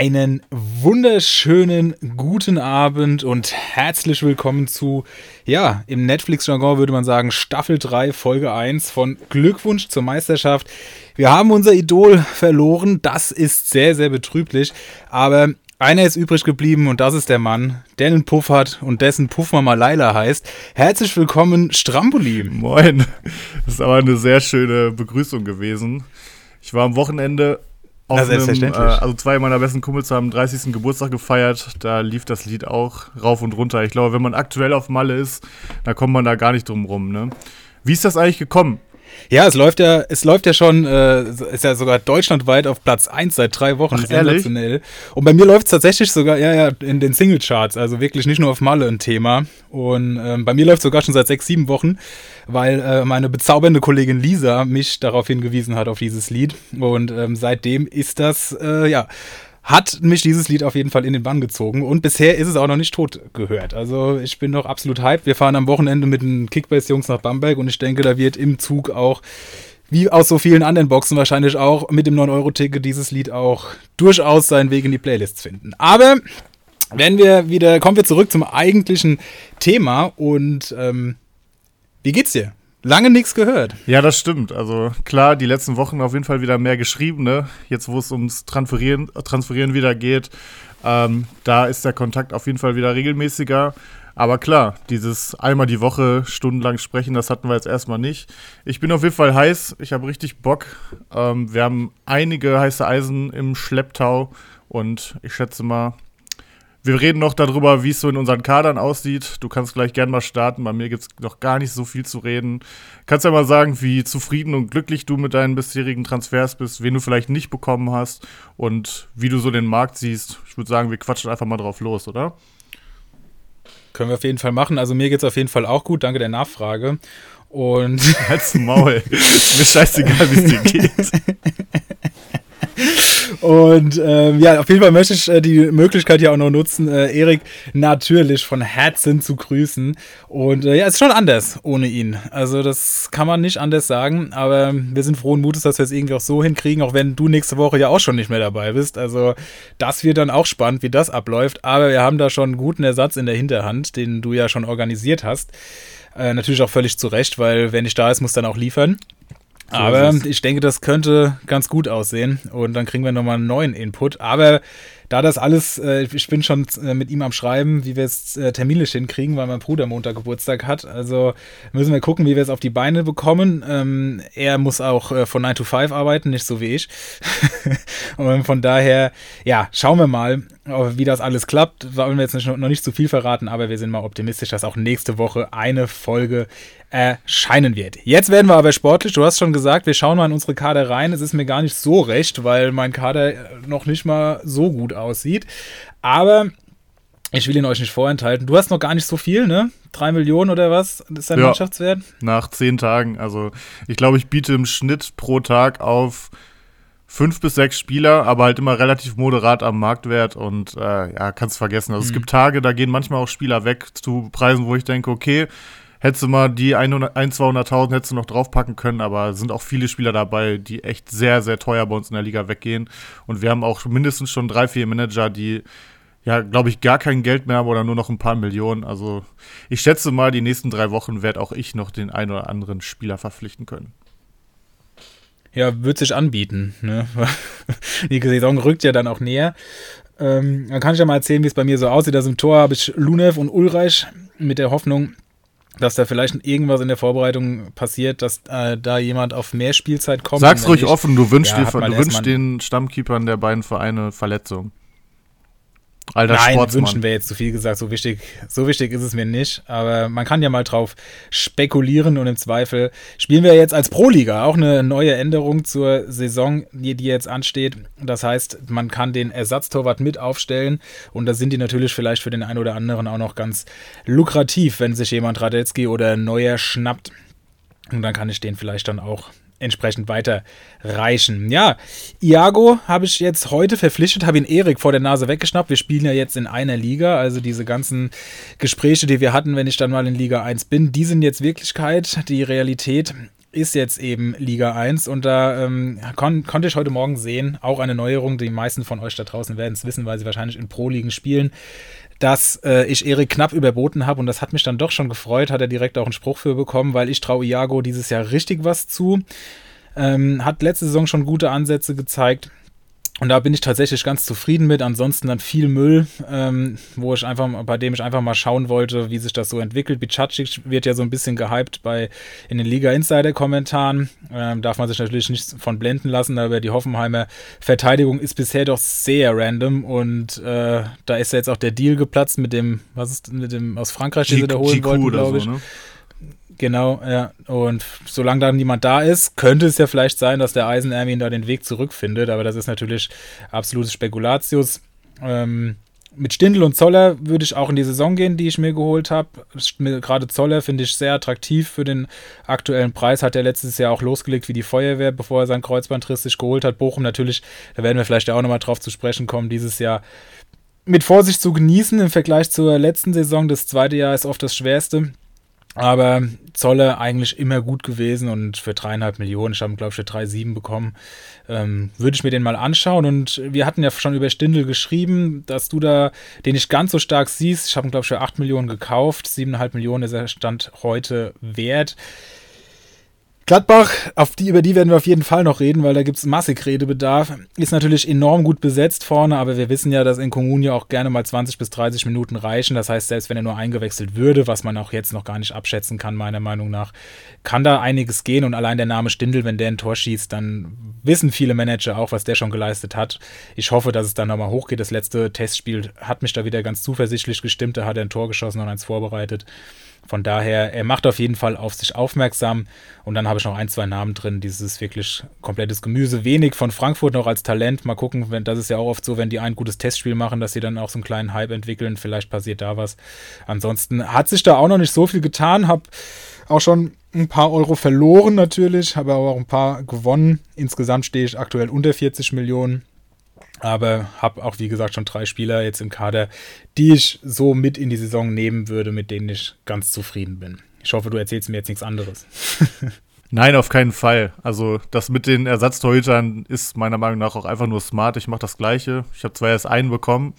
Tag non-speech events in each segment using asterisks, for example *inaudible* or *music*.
Einen wunderschönen guten Abend und herzlich willkommen zu, ja, im Netflix-Jargon würde man sagen, Staffel 3, Folge 1 von Glückwunsch zur Meisterschaft. Wir haben unser Idol verloren, das ist sehr, sehr betrüblich, aber einer ist übrig geblieben und das ist der Mann, der einen Puff hat und dessen Puffmama Laila heißt. Herzlich willkommen, Stramboli. Moin. Das ist aber eine sehr schöne Begrüßung gewesen. Ich war am Wochenende auf Ja, einem, äh, selbstverständlich. also zwei meiner besten Kumpels haben 30. Geburtstag gefeiert. Da lief das Lied auch rauf und runter. Ich glaube, wenn man aktuell auf Malle ist, da kommt man da gar nicht drum rum. Ne? Wie ist das eigentlich gekommen? Ja, es läuft ja, es läuft ja schon, äh, ist ja sogar deutschlandweit auf Platz 1 seit drei Wochen. Ach, ehrlich? Sensationell. Und bei mir läuft es tatsächlich sogar, ja, ja, in den Singlecharts, also wirklich nicht nur auf Malle ein Thema. Und ähm, bei mir läuft sogar schon seit sechs, sieben Wochen, weil äh, meine bezaubernde Kollegin Lisa mich darauf hingewiesen hat, auf dieses Lied. Und ähm, seitdem ist das, äh, ja, hat mich dieses Lied auf jeden Fall in den Bann gezogen und bisher ist es auch noch nicht tot gehört. Also ich bin noch absolut hyped. Wir fahren am Wochenende mit den Kickbase-Jungs nach Bamberg und ich denke, da wird im Zug auch, wie aus so vielen anderen Boxen wahrscheinlich auch, mit dem 9-Euro-Ticket dieses Lied auch durchaus seinen Weg in die Playlists finden. Aber wenn wir wieder, kommen wir zurück zum eigentlichen Thema und ähm, wie geht's dir? Lange nichts gehört. Ja, das stimmt. Also klar, die letzten Wochen auf jeden Fall wieder mehr geschrieben. Ne? Jetzt, wo es ums Transferieren, Transferieren wieder geht, ähm, da ist der Kontakt auf jeden Fall wieder regelmäßiger. Aber klar, dieses einmal die Woche stundenlang sprechen, das hatten wir jetzt erstmal nicht. Ich bin auf jeden Fall heiß. Ich habe richtig Bock. Ähm, wir haben einige heiße Eisen im Schlepptau und ich schätze mal, wir reden noch darüber, wie es so in unseren Kadern aussieht. Du kannst gleich gern mal starten. Bei mir gibt es noch gar nicht so viel zu reden. Kannst ja mal sagen, wie zufrieden und glücklich du mit deinen bisherigen Transfers bist, wen du vielleicht nicht bekommen hast und wie du so den Markt siehst. Ich würde sagen, wir quatschen einfach mal drauf los, oder? Können wir auf jeden Fall machen. Also mir geht's auf jeden Fall auch gut. Danke der Nachfrage. Und Halt's Maul. *laughs* Mir scheißegal, wie es dir geht. *laughs* Und ähm, ja, auf jeden Fall möchte ich äh, die Möglichkeit hier auch noch nutzen, äh, Erik natürlich von Herzen zu grüßen. Und äh, ja, ist schon anders ohne ihn. Also das kann man nicht anders sagen. Aber wir sind frohen Mutes, dass wir es irgendwie auch so hinkriegen, auch wenn du nächste Woche ja auch schon nicht mehr dabei bist. Also das wird dann auch spannend, wie das abläuft. Aber wir haben da schon einen guten Ersatz in der Hinterhand, den du ja schon organisiert hast. Äh, natürlich auch völlig zu Recht, weil wer nicht da ist, muss dann auch liefern. Aber ist es. ich denke, das könnte ganz gut aussehen und dann kriegen wir nochmal einen neuen Input. Aber da das alles, äh, ich bin schon äh, mit ihm am Schreiben, wie wir es äh, terminlich hinkriegen, weil mein Bruder Montag Geburtstag hat. Also müssen wir gucken, wie wir es auf die Beine bekommen. Ähm, er muss auch äh, von 9 to 5 arbeiten, nicht so wie ich. *laughs* und von daher, ja, schauen wir mal, wie das alles klappt. Wollen wir jetzt nicht, noch nicht zu viel verraten, aber wir sind mal optimistisch, dass auch nächste Woche eine Folge erscheinen wird. Jetzt werden wir aber sportlich. Du hast schon gesagt, wir schauen mal in unsere Kader rein. Es ist mir gar nicht so recht, weil mein Kader äh, noch nicht mal so gut aussieht. Aber ich will ihn euch nicht vorenthalten. Du hast noch gar nicht so viel, ne? Drei Millionen oder was ist dein Ja. Mannschaftswert? Nach zehn Tagen. Also ich glaube, ich biete im Schnitt pro Tag auf fünf bis sechs Spieler, aber halt immer relativ moderat am Marktwert und äh, ja, kannst vergessen. Also es gibt Tage, da gehen manchmal auch Spieler weg zu Preisen, wo ich denke, okay, hättest du mal die 100 200.000 hättest du noch draufpacken können, aber sind auch viele Spieler dabei, die echt sehr, sehr teuer bei uns in der Liga weggehen. Und wir haben auch mindestens schon drei, vier Manager, die ja, glaube ich, gar kein Geld mehr haben oder nur noch ein paar Millionen. Also ich schätze mal, die nächsten drei Wochen werde auch ich noch den einen oder anderen Spieler verpflichten können. Ja, wird sich anbieten. Ne? *laughs* Die Saison rückt ja dann auch näher. Ähm, dann kann ich ja mal erzählen, wie es bei mir so aussieht. Also im Tor habe ich Lunev und Ulreich mit der Hoffnung, dass da vielleicht irgendwas in der Vorbereitung passiert, dass äh, da jemand auf mehr Spielzeit kommt. Sag's ruhig nicht- offen, du wünschst, Ja, dir, du wünschst den Stammkeepern der beiden Vereine Verletzung. Alter Nein, Sportsmann. wünschen wäre jetzt zu viel gesagt. So wichtig, so wichtig ist es mir nicht. Aber man kann ja mal drauf spekulieren und im Zweifel spielen wir jetzt als Pro-Liga auch eine neue Änderung zur Saison, die, die jetzt ansteht. Das heißt, man kann den Ersatztorwart mit aufstellen und da sind die natürlich vielleicht für den einen oder anderen auch noch ganz lukrativ, wenn sich jemand Radetzky oder Neuer schnappt. Und dann kann ich den vielleicht dann auch entsprechend weiterreichen. Ja, Iago habe ich jetzt heute verpflichtet, habe ihn Erik vor der Nase weggeschnappt. Wir spielen ja jetzt in einer Liga, also diese ganzen Gespräche, die wir hatten, wenn ich dann mal in Liga 1 bin, die sind jetzt Wirklichkeit, die Realität ist jetzt eben Liga 1 und da ähm, kon konnte ich heute Morgen sehen, auch eine Neuerung, die meisten von euch da draußen werden es wissen, weil sie wahrscheinlich in Pro-Ligen spielen, dass äh, ich Erik knapp überboten habe und das hat mich dann doch schon gefreut, hat er direkt auch einen Spruch für bekommen, weil ich traue Iago dieses Jahr richtig was zu. Ähm, hat letzte Saison schon gute Ansätze gezeigt. Und da bin ich tatsächlich ganz zufrieden mit. Ansonsten dann viel Müll, ähm, wo ich einfach, bei dem ich einfach mal schauen wollte, wie sich das so entwickelt. Bicacic wird ja so ein bisschen gehypt bei in den Liga Insider Kommentaren. Ähm, darf man sich natürlich nicht von blenden lassen, aber die Hoffenheimer Verteidigung ist bisher doch sehr random und äh, da ist ja jetzt auch der Deal geplatzt mit dem, was ist mit dem aus Frankreich, den sie da holen wollten, glaube ich. So, ne? Genau, ja. Und solange da niemand da ist, könnte es ja vielleicht sein, dass der Eisen Ermin da den Weg zurückfindet. Aber das ist natürlich absolutes Spekulatius. Ähm, mit Stindl und Zoller würde ich auch in die Saison gehen, die ich mir geholt habe. Gerade Zoller finde ich sehr attraktiv für den aktuellen Preis. Hat er letztes Jahr auch losgelegt wie die Feuerwehr, bevor er sein Kreuzbandriss sich geholt hat. Bochum natürlich, da werden wir vielleicht auch nochmal drauf zu sprechen kommen, dieses Jahr mit Vorsicht zu genießen im Vergleich zur letzten Saison. Das zweite Jahr ist oft das schwerste. Aber Zolle eigentlich immer gut gewesen und für dreieinhalb Millionen, ich habe glaube ich für 3,7 bekommen, ähm, würde ich mir den mal anschauen. Und wir hatten ja schon über Stindel geschrieben, dass du da den nicht ganz so stark siehst. Ich habe ihn glaube ich für 8 Millionen gekauft, 7,5 Millionen ist er Stand heute wert. Gladbach, auf die, über die werden wir auf jeden Fall noch reden, weil da gibt es massig Redebedarf. Ist natürlich enorm gut besetzt vorne, aber wir wissen ja, dass in Comunio auch gerne mal 20 bis 30 Minuten reichen. Das heißt, selbst wenn er nur eingewechselt würde, was man auch jetzt noch gar nicht abschätzen kann, meiner Meinung nach, kann da einiges gehen. Und allein der Name Stindel, wenn der ein Tor schießt, dann wissen viele Manager auch, was der schon geleistet hat. Ich hoffe, dass es dann nochmal hochgeht. Das letzte Testspiel hat mich da wieder ganz zuversichtlich gestimmt. Da hat er ein Tor geschossen und eins vorbereitet. Von daher, er macht auf jeden Fall auf sich aufmerksam. Und dann habe ich noch ein, zwei Namen drin. Dieses wirklich komplettes Gemüse. Wenig von Frankfurt noch als Talent. Mal gucken, wenn, das ist ja auch oft so, wenn die ein gutes Testspiel machen, dass sie dann auch so einen kleinen Hype entwickeln. Vielleicht passiert da was. Ansonsten hat sich da auch noch nicht so viel getan. Habe auch schon ein paar Euro verloren natürlich, habe aber auch ein paar gewonnen. Insgesamt stehe ich aktuell unter 40 Millionen. Aber habe auch, wie gesagt, schon drei Spieler jetzt im Kader, die ich so mit in die Saison nehmen würde, mit denen ich ganz zufrieden bin. Ich hoffe, du erzählst mir jetzt nichts anderes. *laughs* Nein, auf keinen Fall. Also das mit den Ersatztorhütern ist meiner Meinung nach auch einfach nur smart. Ich mache das Gleiche. Ich habe zwar erst einen bekommen,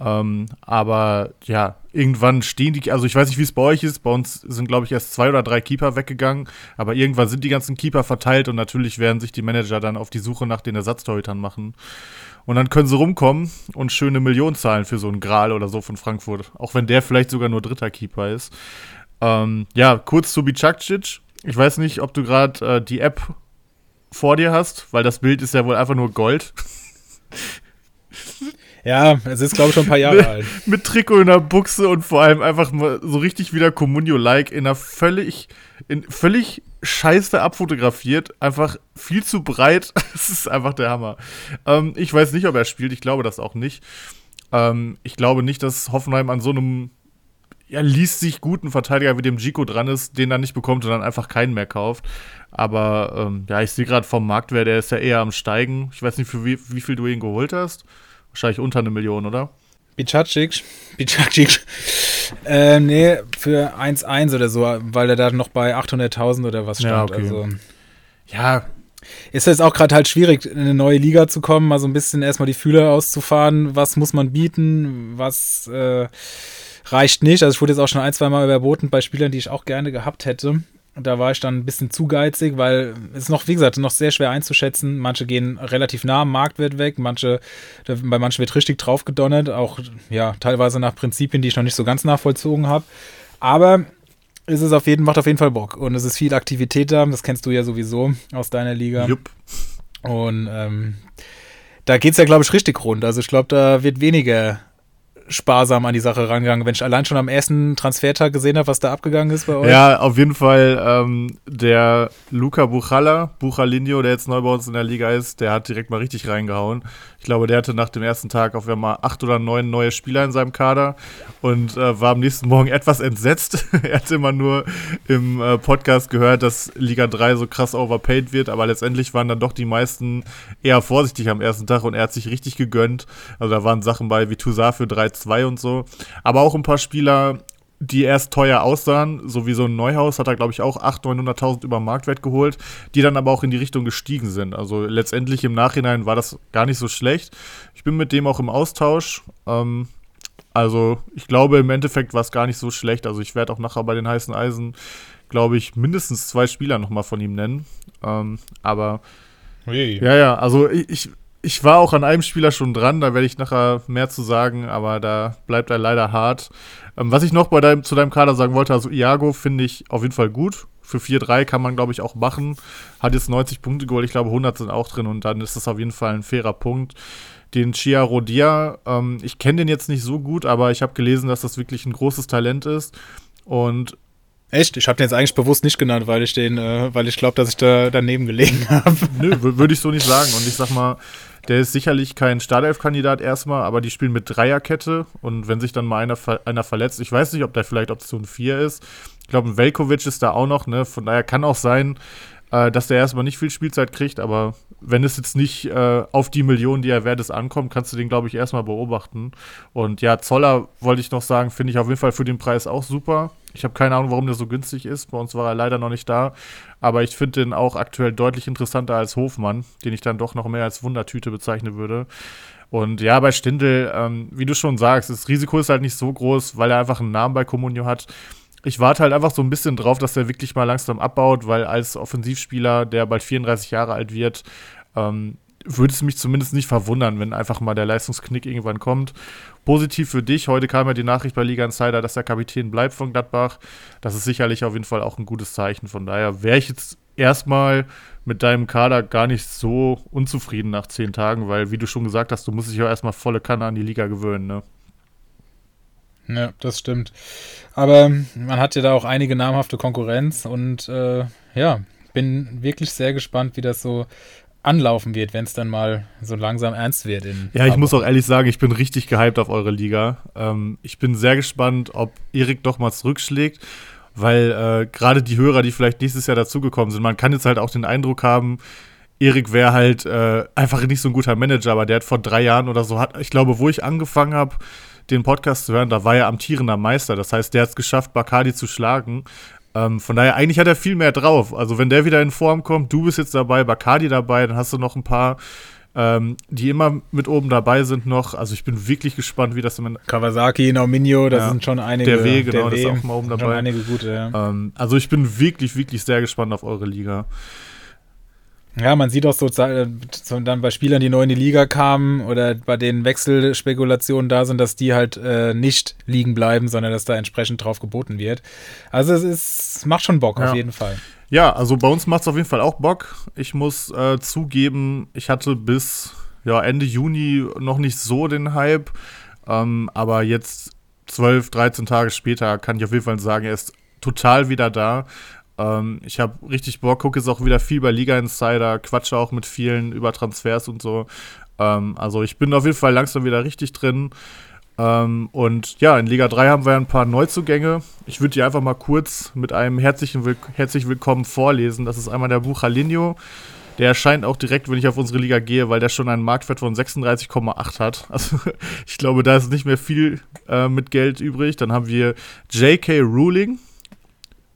ähm, aber ja, irgendwann stehen die, also ich weiß nicht, wie es bei euch ist. Bei uns sind, glaube ich, erst zwei oder drei Keeper weggegangen, aber irgendwann sind die ganzen Keeper verteilt und natürlich werden sich die Manager dann auf die Suche nach den Ersatztorhütern machen. Und dann können sie rumkommen und schöne Millionen zahlen für so einen Gral oder so von Frankfurt. Auch wenn der vielleicht sogar nur dritter Keeper ist. Ähm, ja, kurz zu Bicakcic. Ich weiß nicht, ob du gerade äh, die App vor dir hast, weil das Bild ist ja wohl einfach nur Gold. Ja, es ist, glaube ich, schon ein paar Jahre *laughs* alt. Mit Trikot in der Buchse und vor allem einfach mal so richtig wieder Comunio-like in einer völlig, in völlig scheiße abfotografiert. Einfach viel zu breit. *laughs* Es ist einfach der Hammer. Ähm, ich weiß nicht, ob er spielt. Ich glaube das auch nicht. Ähm, ich glaube nicht, dass Hoffenheim an so einem ja, liest sich guten Verteidiger wie dem Gico dran ist, den er nicht bekommt und dann einfach keinen mehr kauft. Aber ähm, ja, ich sehe gerade vom Marktwert, der ist ja eher am Steigen. Ich weiß nicht, für wie, wie viel du ihn geholt hast. Wahrscheinlich unter eine Million, oder? Bicacic. Bicacic. Äh, nee, für 1,1 oder so, weil er da noch bei 800.000 oder was stand. Ja, okay. Also, ja, ist jetzt auch gerade halt schwierig, in eine neue Liga zu kommen, mal so ein bisschen erstmal die Fühler auszufahren. Was muss man bieten? Was äh, reicht nicht? Also ich wurde jetzt auch schon ein, zwei Mal überboten bei Spielern, die ich auch gerne gehabt hätte. Und da war ich dann ein bisschen zu geizig, weil es ist noch, wie gesagt, noch sehr schwer einzuschätzen. Manche gehen relativ nah am Marktwert weg, manche, bei manchen wird richtig drauf gedonnert, auch ja, teilweise nach Prinzipien, die ich noch nicht so ganz nachvollzogen habe. Aber es ist auf jeden, macht auf jeden Fall Bock. Und es ist viel Aktivität da, das kennst du ja sowieso aus deiner Liga. Jupp. Und ähm, da geht es ja, glaube ich, richtig rund. Also ich glaube, da wird weniger sparsam an die Sache rangegangen, wenn ich allein schon am ersten Transfertag gesehen habe, was da abgegangen ist bei euch. Ja, auf jeden Fall ähm, der Luca Buchala, Buchalinho, der jetzt neu bei uns in der Liga ist, der hat direkt mal richtig reingehauen. Ich glaube, der hatte nach dem ersten Tag auf einmal acht oder neun neue Spieler in seinem Kader und äh, war am nächsten Morgen *laughs* etwas entsetzt. er hatte immer nur im äh, Podcast gehört, dass Liga 3 so krass overpaid wird, aber letztendlich waren dann doch die meisten eher vorsichtig am ersten Tag und er hat sich richtig gegönnt. Also da waren Sachen bei wie Toussaint für 3 2 und so. Aber auch ein paar Spieler, die erst teuer aussahen, so wie so ein Neuhaus, hat er, glaube ich, auch 800.000, 900.000 über Marktwert geholt, die dann aber auch in die Richtung gestiegen sind. Also letztendlich im Nachhinein war das gar nicht so schlecht. Ich bin mit dem auch im Austausch. Ähm, also ich glaube, im Endeffekt war es gar nicht so schlecht. Also ich werde auch nachher bei den heißen Eisen, glaube ich, mindestens zwei Spieler nochmal von ihm nennen. Ähm, aber Ui. ja, ja, also ich, ich war auch an einem Spieler schon dran, da werde ich nachher mehr zu sagen, aber da bleibt er leider hart. Ähm, was ich noch bei deinem, zu deinem Kader sagen wollte, also Iago finde ich auf jeden Fall gut. Für 4-3 kann man, glaube ich, auch machen. Hat jetzt 90 Punkte geholt, ich glaube 100 sind auch drin und dann ist das auf jeden Fall ein fairer Punkt. Den Chia Rodia, ähm, ich kenne den jetzt nicht so gut, aber ich habe gelesen, dass das wirklich ein großes Talent ist. Und Echt? Ich habe den jetzt eigentlich bewusst nicht genannt, weil ich den, äh, weil ich glaube, dass ich da daneben gelegen *laughs* habe. Nö, würde ich so nicht sagen. Und ich sag mal, der ist sicherlich kein Startelf-Kandidat erstmal, aber die spielen mit Dreierkette und wenn sich dann mal einer, einer verletzt, ich weiß nicht, ob der vielleicht Option 4 ist. Ich glaube, Velkovic ist da auch noch, ne? Von daher kann auch sein, äh, dass der erstmal nicht viel Spielzeit kriegt, aber wenn es jetzt nicht äh, auf die Millionen, die er wert ist, ankommt, kannst du den, glaube ich, erstmal beobachten. Und ja, Zoller wollte ich noch sagen, finde ich auf jeden Fall für den Preis auch super. Ich habe keine Ahnung, warum der so günstig ist. Bei uns war er leider noch nicht da. Aber ich finde den auch aktuell deutlich interessanter als Hofmann, den ich dann doch noch mehr als Wundertüte bezeichnen würde. Und ja, bei Stindel, ähm, wie du schon sagst, das Risiko ist halt nicht so groß, weil er einfach einen Namen bei Comunio hat. Ich warte halt einfach so ein bisschen drauf, dass er wirklich mal langsam abbaut, weil als Offensivspieler, der bald 34 Jahre alt wird, ähm, würde es mich zumindest nicht verwundern, wenn einfach mal der Leistungsknick irgendwann kommt. Positiv für dich, heute kam ja die Nachricht bei Liga Insider, dass der Kapitän bleibt von Gladbach. Das ist sicherlich auf jeden Fall auch ein gutes Zeichen. Von daher wäre ich jetzt erstmal mit deinem Kader gar nicht so unzufrieden nach zehn Tagen, weil, wie du schon gesagt hast, du musst dich ja erstmal volle Kanne an die Liga gewöhnen, ne? Ja, das stimmt. Aber man hat ja da auch einige namhafte Konkurrenz und äh, ja, bin wirklich sehr gespannt, wie das so anlaufen wird, wenn es dann mal so langsam ernst wird. ja, ich muss auch ehrlich sagen, ich bin richtig gehypt auf eure Liga. Ähm, ich bin sehr gespannt, ob Erik doch mal zurückschlägt, weil äh, gerade die Hörer, die vielleicht nächstes Jahr dazugekommen sind, man kann jetzt halt auch den Eindruck haben, Erik wäre halt äh, einfach nicht so ein guter Manager, aber der hat vor drei Jahren oder so, hat, ich glaube, wo ich angefangen habe, den Podcast zu hören, da war er amtierender Meister. Das heißt, der hat es geschafft, Bacardi zu schlagen. Ähm, von daher, eigentlich hat er viel mehr drauf. Also, wenn der wieder in Form kommt, du bist jetzt dabei, Bacardi dabei, dann hast du noch ein paar, ähm, die immer mit oben dabei sind noch. Also, ich bin wirklich gespannt, wie das im Kawasaki, Nauminio, das ja, sind schon einige. Der W, genau, der das ist auch mal oben dabei. Schon einige gute, ja. Ähm, also, ich bin wirklich, wirklich sehr gespannt auf eure Liga. Ja, man sieht auch so, dann bei Spielern, die neu in die Liga kamen oder bei denen Wechselspekulationen da sind, dass die halt äh, nicht liegen bleiben, sondern dass da entsprechend drauf geboten wird. Also es ist, macht schon Bock ja. auf jeden Fall. Ja, also bei uns macht es auf jeden Fall auch Bock. Ich muss äh, zugeben, ich hatte bis ja, Ende Juni noch nicht so den Hype, ähm, aber jetzt 12, 13 Tage später kann ich auf jeden Fall sagen, er ist total wieder da. Ähm, ich habe richtig Bock, gucke jetzt auch wieder viel bei Liga Insider, quatsche auch mit vielen über Transfers und so. Ähm, also ich bin auf jeden Fall langsam wieder richtig drin. Ähm, und ja, in Liga 3 haben wir ein paar Neuzugänge. Ich würde die einfach mal kurz mit einem herzlichen Will herzlich willkommen vorlesen. Das ist einmal der Buchalinho. Der erscheint auch direkt, wenn ich auf unsere Liga gehe, weil der schon einen Marktwert von 36,8 hat. *laughs* Also ich glaube, da ist nicht mehr viel äh, mit Geld übrig. Dann haben wir J.K. Ruling.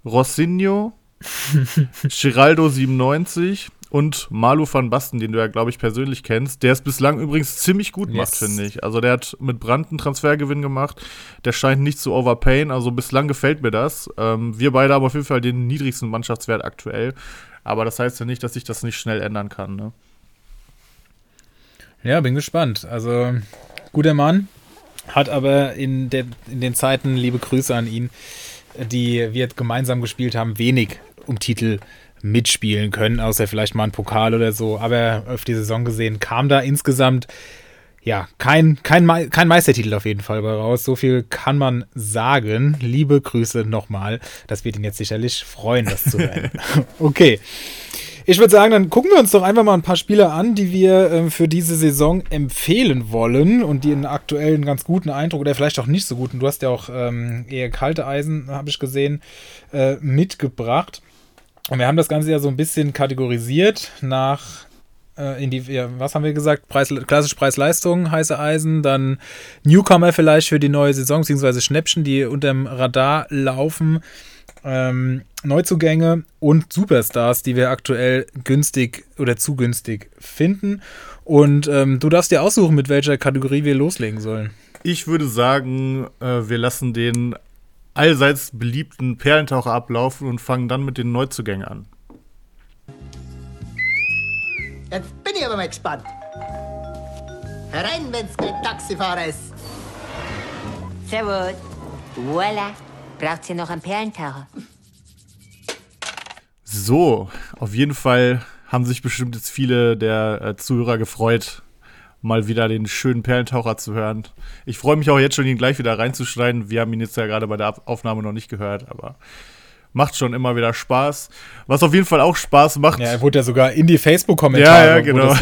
Rossinho, *laughs* Giraldo 97 und Malu van Basten, den du ja, glaube ich, persönlich kennst, der es bislang übrigens ziemlich gut yes. macht, finde ich. Also der hat mit Brand einen Transfergewinn gemacht. Der scheint nicht zu overpayen. Also bislang gefällt mir das. Ähm, wir beide haben auf jeden Fall den niedrigsten Mannschaftswert aktuell. Aber das heißt ja nicht, dass sich das nicht schnell ändern kann. Ne? Ja, bin gespannt. Also guter Mann, hat aber in, der, in den Zeiten, liebe Grüße an ihn, die wir gemeinsam gespielt haben, wenig um Titel mitspielen können, außer vielleicht mal ein Pokal oder so. Aber auf die Saison gesehen kam da insgesamt ja kein, kein, Me kein Meistertitel auf jeden Fall bei raus. So viel kann man sagen. Liebe Grüße nochmal. Das wird ihn jetzt sicherlich freuen, das zu hören. *laughs* okay. Ich würde sagen, dann gucken wir uns doch einfach mal ein paar Spieler an, die wir äh, für diese Saison empfehlen wollen und die einen aktuellen ganz guten Eindruck oder vielleicht auch nicht so guten, du hast ja auch ähm, eher kalte Eisen, habe ich gesehen, äh, mitgebracht. Und wir haben das Ganze ja so ein bisschen kategorisiert nach äh, in die, ja, was haben wir gesagt? Preis, klassische Preis-Leistung, heiße Eisen, dann Newcomer vielleicht für die neue Saison, beziehungsweise Schnäppchen, die unterm Radar laufen. Ähm, Neuzugänge und Superstars, die wir aktuell günstig oder zu günstig finden. Und ähm, du darfst dir aussuchen, mit welcher Kategorie wir loslegen sollen. Ich würde sagen, äh, wir lassen den allseits beliebten Perlentaucher ablaufen und fangen dann mit den Neuzugängen an. Jetzt bin ich aber mal gespannt. Herein, wenn's kein Taxifahrer ist. Servus. Voila. Braucht ihr noch einen Perlentaucher? So, auf jeden Fall haben sich bestimmt jetzt viele der äh, Zuhörer gefreut, mal wieder den schönen Perlentaucher zu hören. Ich freue mich auch jetzt schon, ihn gleich wieder reinzuschneiden. Wir haben ihn jetzt ja gerade bei der Aufnahme noch nicht gehört, aber macht schon immer wieder Spaß. Was auf jeden Fall auch Spaß macht. Ja, er wurde ja sogar in die Facebook-Kommentare. Ja, ja, genau.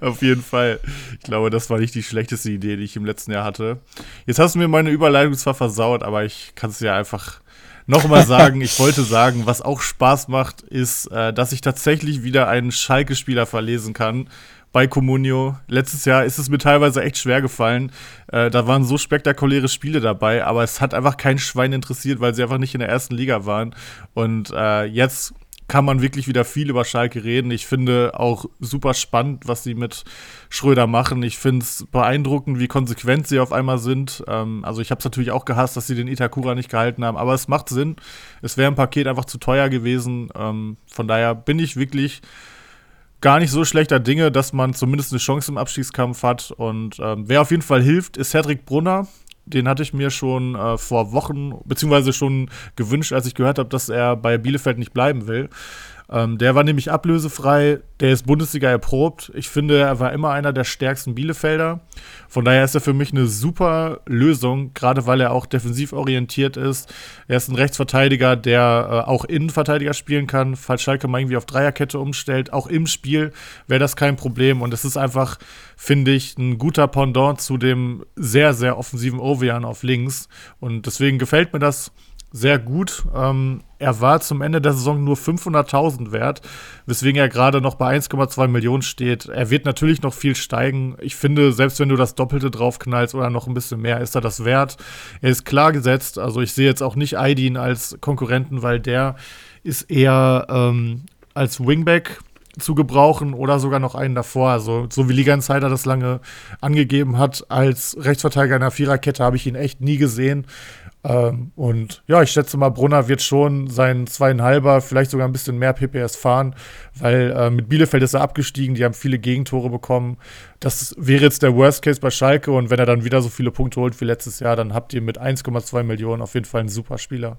*laughs* auf jeden Fall. Ich glaube, das war nicht die schlechteste Idee, die ich im letzten Jahr hatte. Jetzt hast du mir meine Überleitung zwar versaut, aber ich kann es ja einfach nochmal sagen. ich wollte *laughs* sagen, was auch Spaß macht, ist, äh, dass ich tatsächlich wieder einen Schalke-Spieler verlesen kann bei Comunio. Letztes Jahr ist es mir teilweise echt schwer gefallen. Äh, da waren so spektakuläre Spiele dabei, aber es hat einfach kein Schwein interessiert, weil sie einfach nicht in der ersten Liga waren. Und äh, jetzt kann man wirklich wieder viel über Schalke reden. Ich finde auch super spannend, was sie mit Schröder machen. Ich finde es beeindruckend, wie konsequent sie auf einmal sind. Ähm, also ich habe es natürlich auch gehasst, dass sie den Itakura nicht gehalten haben, aber es macht Sinn. Es wäre ein Paket einfach zu teuer gewesen. Ähm, von daher bin ich wirklich gar nicht so schlechter Dinge, dass man zumindest eine Chance im Abstiegskampf hat. Und ähm, wer auf jeden Fall hilft, ist Cedric Brunner. Den hatte ich mir schon äh, vor Wochen, beziehungsweise schon gewünscht, als ich gehört habe, dass er bei Bielefeld nicht bleiben will. Ähm, der war nämlich ablösefrei, der ist Bundesliga erprobt. Ich finde, er war immer einer der stärksten Bielefelder. Von daher ist er für mich eine super Lösung, gerade weil er auch defensiv orientiert ist. Er ist ein Rechtsverteidiger, der äh, auch Innenverteidiger spielen kann. Falls Schalke mal irgendwie auf Dreierkette umstellt, auch im Spiel wäre das kein Problem. Und es ist einfach, finde ich, ein guter Pendant zu dem sehr, sehr offensiven Ovean auf links. Und deswegen gefällt mir das sehr gut. Ähm, er war zum Ende der Saison nur 500.000 wert, weswegen er gerade noch bei 1,2 Millionen steht. Er wird natürlich noch viel steigen. Ich finde, selbst wenn du das Doppelte draufknallst oder noch ein bisschen mehr, ist er das wert. Er ist klar gesetzt. Also ich sehe jetzt auch nicht Aidin als Konkurrenten, weil der ist eher ähm, als Wingback zu gebrauchen oder sogar noch einen davor. Also, so wie Liga Insider das lange angegeben hat, als Rechtsverteidiger in der Viererkette habe ich ihn echt nie gesehen. Ähm, und ja, ich schätze mal, Brunner wird schon sein zweieinhalber, vielleicht sogar ein bisschen mehr PPS fahren, weil äh, mit Bielefeld ist er abgestiegen, die haben viele Gegentore bekommen. Das wäre jetzt der Worst Case bei Schalke und wenn er dann wieder so viele Punkte holt wie letztes Jahr, dann habt ihr mit 1,2 Millionen auf jeden Fall einen super Spieler.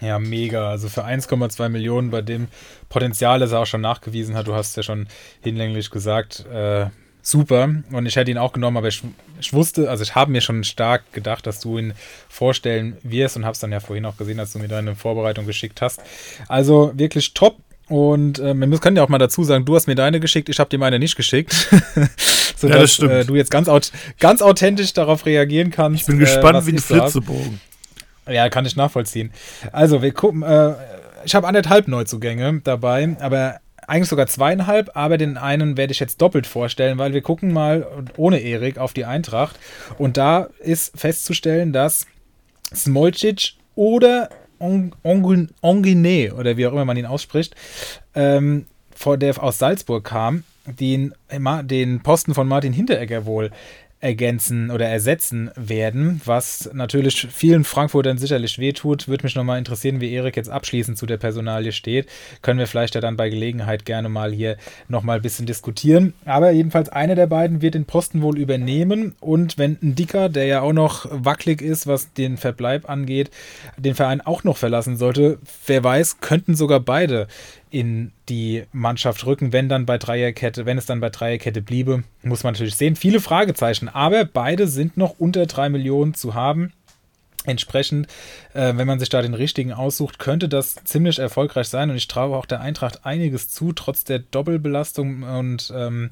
Ja, mega. Also für 1,2 Millionen, bei dem Potenzial, das er auch schon nachgewiesen hat, du hast ja schon hinlänglich gesagt, äh, super. Und ich hätte ihn auch genommen, aber ich, ich wusste, also ich habe mir schon stark gedacht, dass du ihn vorstellen wirst und habe es dann ja vorhin auch gesehen, als du mir deine Vorbereitung geschickt hast. Also wirklich top. Und äh, wir können ja auch mal dazu sagen, du hast mir deine geschickt, ich habe dir meine nicht geschickt. *laughs* sodass ja, äh, du jetzt ganz, ganz authentisch darauf reagieren kannst. Ich bin gespannt äh, wie ein Flitzebogen. Ja, kann ich nachvollziehen. Also, wir gucken, äh, ich habe anderthalb Neuzugänge dabei, aber eigentlich sogar zweieinhalb, aber den einen werde ich jetzt doppelt vorstellen, weil wir gucken mal ohne Erik auf die Eintracht. Und da ist festzustellen, dass Smolcic oder Ongine, oder wie auch immer man ihn ausspricht, ähm, vor der aus Salzburg kam, den, den Posten von Martin Hinteregger wohl ergänzen oder ersetzen werden, was natürlich vielen Frankfurtern sicherlich wehtut. Würde mich nochmal interessieren, wie Erik jetzt abschließend zu der Personalie steht. Können wir vielleicht ja dann bei Gelegenheit gerne mal hier nochmal ein bisschen diskutieren. Aber jedenfalls einer der beiden wird den Posten wohl übernehmen und wenn ein Dicker, der ja auch noch wackelig ist, was den Verbleib angeht, den Verein auch noch verlassen sollte, wer weiß, könnten sogar beide in die Mannschaft rücken, wenn dann bei Dreierkette, wenn es dann bei Dreierkette bliebe, muss man natürlich sehen. Viele Fragezeichen, aber beide sind noch unter drei Millionen zu haben. Entsprechend, äh, wenn man sich da den richtigen aussucht, könnte das ziemlich erfolgreich sein. Und ich traue auch der Eintracht einiges zu, trotz der Doppelbelastung. Und ähm,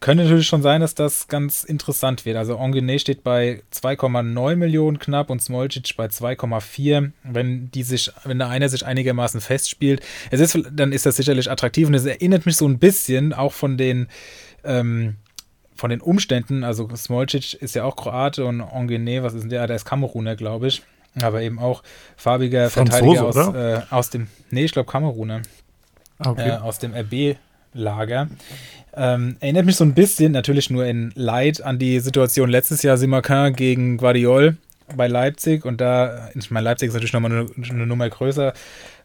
könnte natürlich schon sein, dass das ganz interessant wird. Also Onguene steht bei 2,9 Millionen knapp und Smolcic bei 2,4. Wenn die sich, wenn der eine sich einigermaßen festspielt, es ist, dann ist das sicherlich attraktiv. Und es erinnert mich so ein bisschen auch von den ähm, von den Umständen, also Smolcic ist ja auch Kroate und Ongene, was ist denn der? Der ist Kameruner, glaube ich. Aber eben auch farbiger Verteidiger aus, äh, aus dem, nee, ich glaube Kameruner. Ah, okay. Äh, aus dem RB-Lager. Ähm, erinnert mich so ein bisschen, natürlich nur in Leid, an die Situation letztes Jahr Simakin gegen Guardiol bei Leipzig. Und da, ich meine, Leipzig ist natürlich nochmal eine, Nummer größer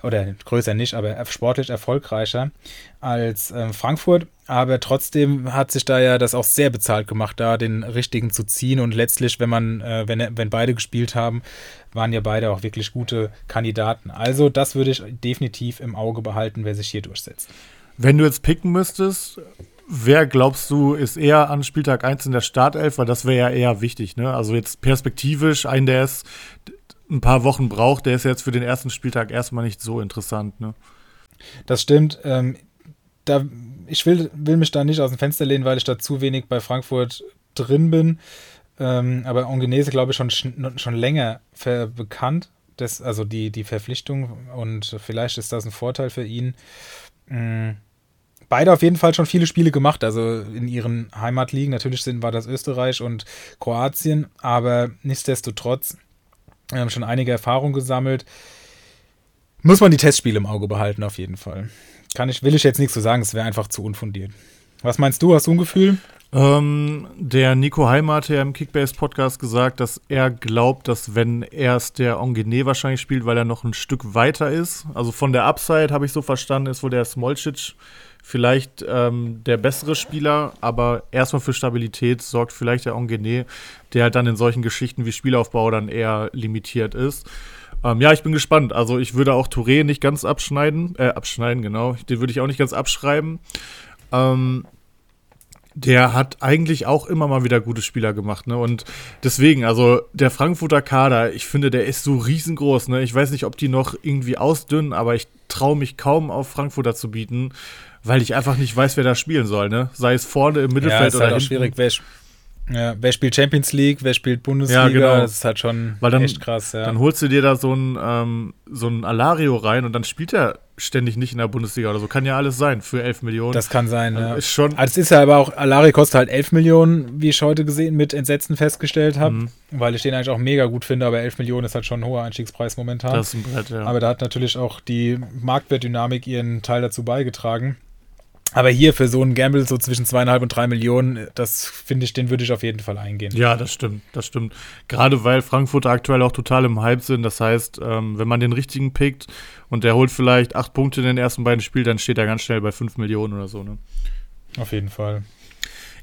oder größer nicht, aber sportlich erfolgreicher als äh, Frankfurt. Aber trotzdem hat sich da ja das auch sehr bezahlt gemacht, da den richtigen zu ziehen. Und letztlich, wenn man, äh, wenn, wenn beide gespielt haben, waren ja beide auch wirklich gute Kandidaten. Also, das würde ich definitiv im Auge behalten, wer sich hier durchsetzt. Wenn du jetzt picken müsstest, wer glaubst du, ist eher an Spieltag 1 in der Startelf? Weil das wäre ja eher wichtig, ne? Also jetzt perspektivisch, ein, der es ein paar Wochen braucht, der ist jetzt für den ersten Spieltag erstmal nicht so interessant, ne? Das stimmt. Ähm, da, ich will, will mich da nicht aus dem Fenster lehnen, weil ich da zu wenig bei Frankfurt drin bin. Ähm, aber Ongenese, glaube ich, schon, schon länger bekannt. Das, also die, die Verpflichtung und vielleicht ist das ein Vorteil für ihn. Mhm. Beide auf jeden Fall schon viele Spiele gemacht, also in ihren Heimatligen. Natürlich sind, war das Österreich und Kroatien, aber nichtsdestotrotz haben schon einige Erfahrungen gesammelt. Muss man die Testspiele im Auge behalten, auf jeden Fall. Kann ich, will ich jetzt nichts zu sagen, es wäre einfach zu unfundiert. Was meinst du? Hast du ein Gefühl? Ähm, der Nico Heimer hat ja im Kickbase-Podcast gesagt, dass er glaubt, dass wenn erst der Ongene wahrscheinlich spielt, weil er noch ein Stück weiter ist. Also von der Upside habe ich so verstanden, ist wohl der Smolcic vielleicht ähm, der bessere Spieler, aber erstmal für Stabilität sorgt vielleicht der Ongene, der halt dann in solchen Geschichten wie Spielaufbau dann eher limitiert ist. Ähm, ja, ich bin gespannt. Also ich würde auch Touré nicht ganz abschneiden, äh, abschneiden, genau. Den würde ich auch nicht ganz abschreiben. Ähm, der hat eigentlich auch immer mal wieder gute Spieler gemacht, ne? Und deswegen, also der Frankfurter Kader, ich finde, der ist so riesengroß, ne? Ich weiß nicht, ob die noch irgendwie ausdünnen, aber ich traue mich kaum auf Frankfurter zu bieten, weil ich einfach nicht weiß, wer da spielen soll, ne? Sei es vorne im Mittelfeld ja, ist oder halt auch schwierig, wer, ja, wer spielt Champions League, wer spielt Bundesliga, ja, genau. das ist halt schon dann, echt krass. Ja. Dann holst du dir da so ein, ähm, so ein Alario rein und dann spielt er ständig nicht in der Bundesliga oder so. Kann ja alles sein für 11 Millionen. Das kann sein, also ja. Ist schon also es ist ja aber auch, Alario kostet halt 11 Millionen, wie ich heute gesehen mit Entsetzen festgestellt habe, mhm. weil ich den eigentlich auch mega gut finde, aber 11 Millionen ist halt schon ein hoher Einstiegspreis momentan. Das ist ein Brett, ja. Aber da hat natürlich auch die Marktwertdynamik ihren Teil dazu beigetragen. Aber hier für so einen Gamble so zwischen zweieinhalb und drei Millionen, das finde ich, den würde ich auf jeden Fall eingehen. Ja, das stimmt, das stimmt. Gerade weil Frankfurt aktuell auch total im Hype sind. Das heißt, ähm, wenn man den richtigen pickt und der holt vielleicht acht Punkte in den ersten beiden Spielen, dann steht er ganz schnell bei fünf Millionen oder so. Ne? Auf jeden Fall.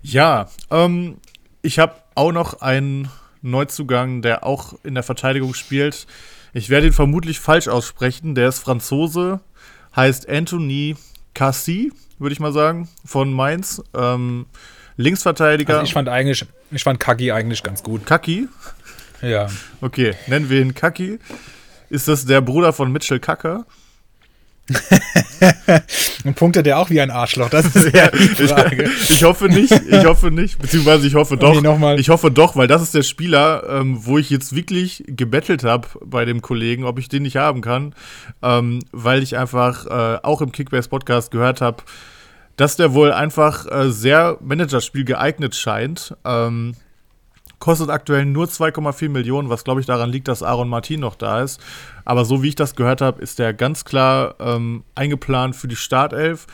Ja, ähm, ich habe auch noch einen Neuzugang, der auch in der Verteidigung spielt. Ich werde ihn vermutlich falsch aussprechen. Der ist Franzose, heißt Anthony Cassi würde ich mal sagen, von Mainz. Ähm, Linksverteidiger. Also ich fand eigentlich, ich fand Kaki eigentlich ganz gut. Kaki? Ja. Okay, nennen wir ihn Kaki. Ist das der Bruder von Mitchell Kacker? *laughs* Und punktet er auch wie ein Arschloch? Das ist ja die *laughs* Frage. Ich, ich, hoffe nicht, ich hoffe nicht, beziehungsweise ich hoffe doch. Nee, ich hoffe doch, weil das ist der Spieler, ähm, wo ich jetzt wirklich gebettelt habe bei dem Kollegen, ob ich den nicht haben kann, ähm, weil ich einfach äh, auch im Kickbase-Podcast gehört habe, dass der wohl einfach äh, sehr Managerspiel geeignet scheint. Ähm, kostet aktuell nur 2,4 Millionen, was glaube ich daran liegt, dass Aaron Martin noch da ist. Aber so wie ich das gehört habe, ist der ganz klar ähm, eingeplant für die Startelf.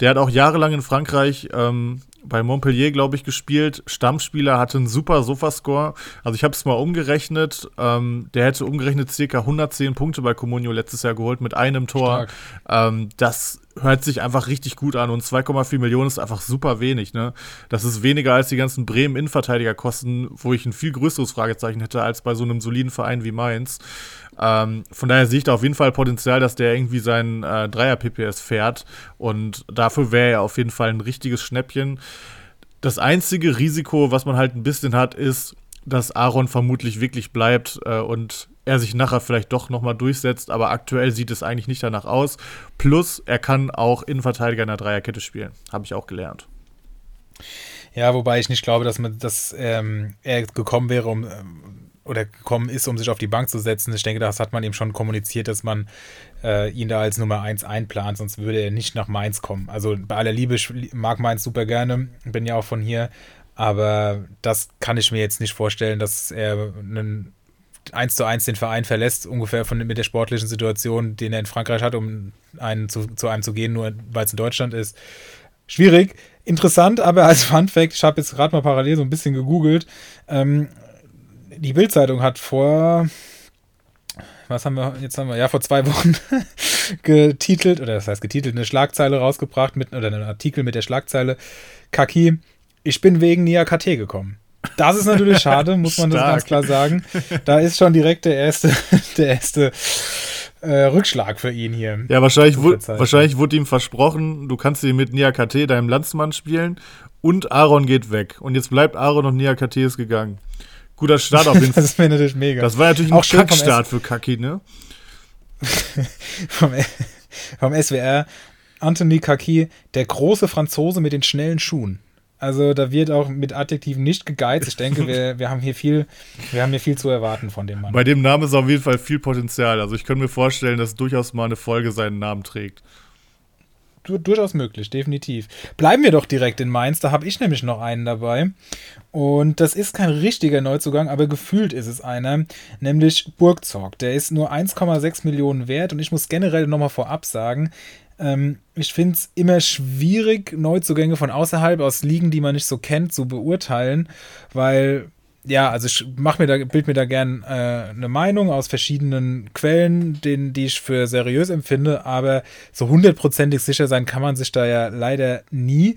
Der hat auch jahrelang in Frankreich ähm, bei Montpellier, glaube ich, gespielt. Stammspieler hatte einen super Sofascore. Also ich habe es mal umgerechnet. Ähm, der hätte umgerechnet circa 110 Punkte bei Comunio letztes Jahr geholt mit einem Tor. Ähm, das hört sich einfach richtig gut an und 2,4 Millionen ist einfach super wenig. Ne? Das ist weniger als die ganzen Bremen Innenverteidiger kosten, wo ich ein viel größeres Fragezeichen hätte als bei so einem soliden Verein wie Mainz. Ähm, von daher sehe ich da auf jeden Fall Potenzial, dass der irgendwie seinen äh, Dreier-PPS fährt. Und dafür wäre er auf jeden Fall ein richtiges Schnäppchen. Das einzige Risiko, was man halt ein bisschen hat, ist, dass Aaron vermutlich wirklich bleibt äh, und er sich nachher vielleicht doch nochmal durchsetzt, aber aktuell sieht es eigentlich nicht danach aus. Plus, er kann auch Innenverteidiger in der Dreierkette spielen. Habe ich auch gelernt. Ja, wobei ich nicht glaube, dass, man, dass ähm, er gekommen wäre, um ähm, oder gekommen ist, um sich auf die Bank zu setzen. Ich denke, das hat man ihm schon kommuniziert, dass man äh, ihn da als Nummer 1 einplant, sonst würde er nicht nach Mainz kommen. Also bei aller Liebe, ich mag Mainz super gerne, bin ja auch von hier, aber das kann ich mir jetzt nicht vorstellen, dass er einen 1 zu 1 den Verein verlässt, ungefähr von, mit der sportlichen Situation, den er in Frankreich hat, um einen zu, zu einem zu gehen, nur weil es in Deutschland ist. Schwierig. Interessant, aber als Fun Fact, ich habe jetzt gerade mal parallel so ein bisschen gegoogelt. Ähm, die Bildzeitung hat vor, was haben wir, jetzt haben wir, ja, vor zwei Wochen *laughs* getitelt, oder das heißt getitelt, eine Schlagzeile rausgebracht, mit, oder einen Artikel mit der Schlagzeile, Kaki, ich bin wegen Nia KT gekommen. Das ist natürlich *laughs* schade, muss man das ganz klar sagen. Da ist schon direkt der erste, *laughs* der erste äh, Rückschlag für ihn hier. Ja, wahrscheinlich, wu wahrscheinlich wurde ihm versprochen, du kannst hier mit Nia KT, deinem Landsmann, spielen und Aaron geht weg. Und jetzt bleibt Aaron und Nia KT ist gegangen. Guter Start auf *laughs* jeden Fall. das wäre natürlich mega. Das war natürlich Auch ein Kackstart für Kaki, ne? vom, vom SWR. Anthony Kaki, der große Franzose mit den schnellen Schuhen. Also da wird auch mit Adjektiven nicht gegeizt. Ich denke, wir, wir haben hier viel, wir haben hier viel zu erwarten von dem Mann. Bei dem Namen ist auf jeden Fall viel Potenzial. Also ich könnte mir vorstellen, dass durchaus mal eine Folge seinen Namen trägt. Du, durchaus möglich, definitiv. Bleiben wir doch direkt in Mainz, da habe ich nämlich noch einen dabei. Und das ist kein richtiger Neuzugang, aber gefühlt ist es einer, nämlich Burgzorg. Der ist nur 1,6 Millionen wert und ich muss generell nochmal vorab sagen, ähm, ich finde es immer schwierig, Neuzugänge von außerhalb aus Ligen, die man nicht so kennt, zu beurteilen, weil ja, also ich mach mir da, bild mir da gern äh, eine Meinung aus verschiedenen Quellen, den, die ich für seriös empfinde, aber so hundertprozentig sicher sein kann man sich da ja leider nie.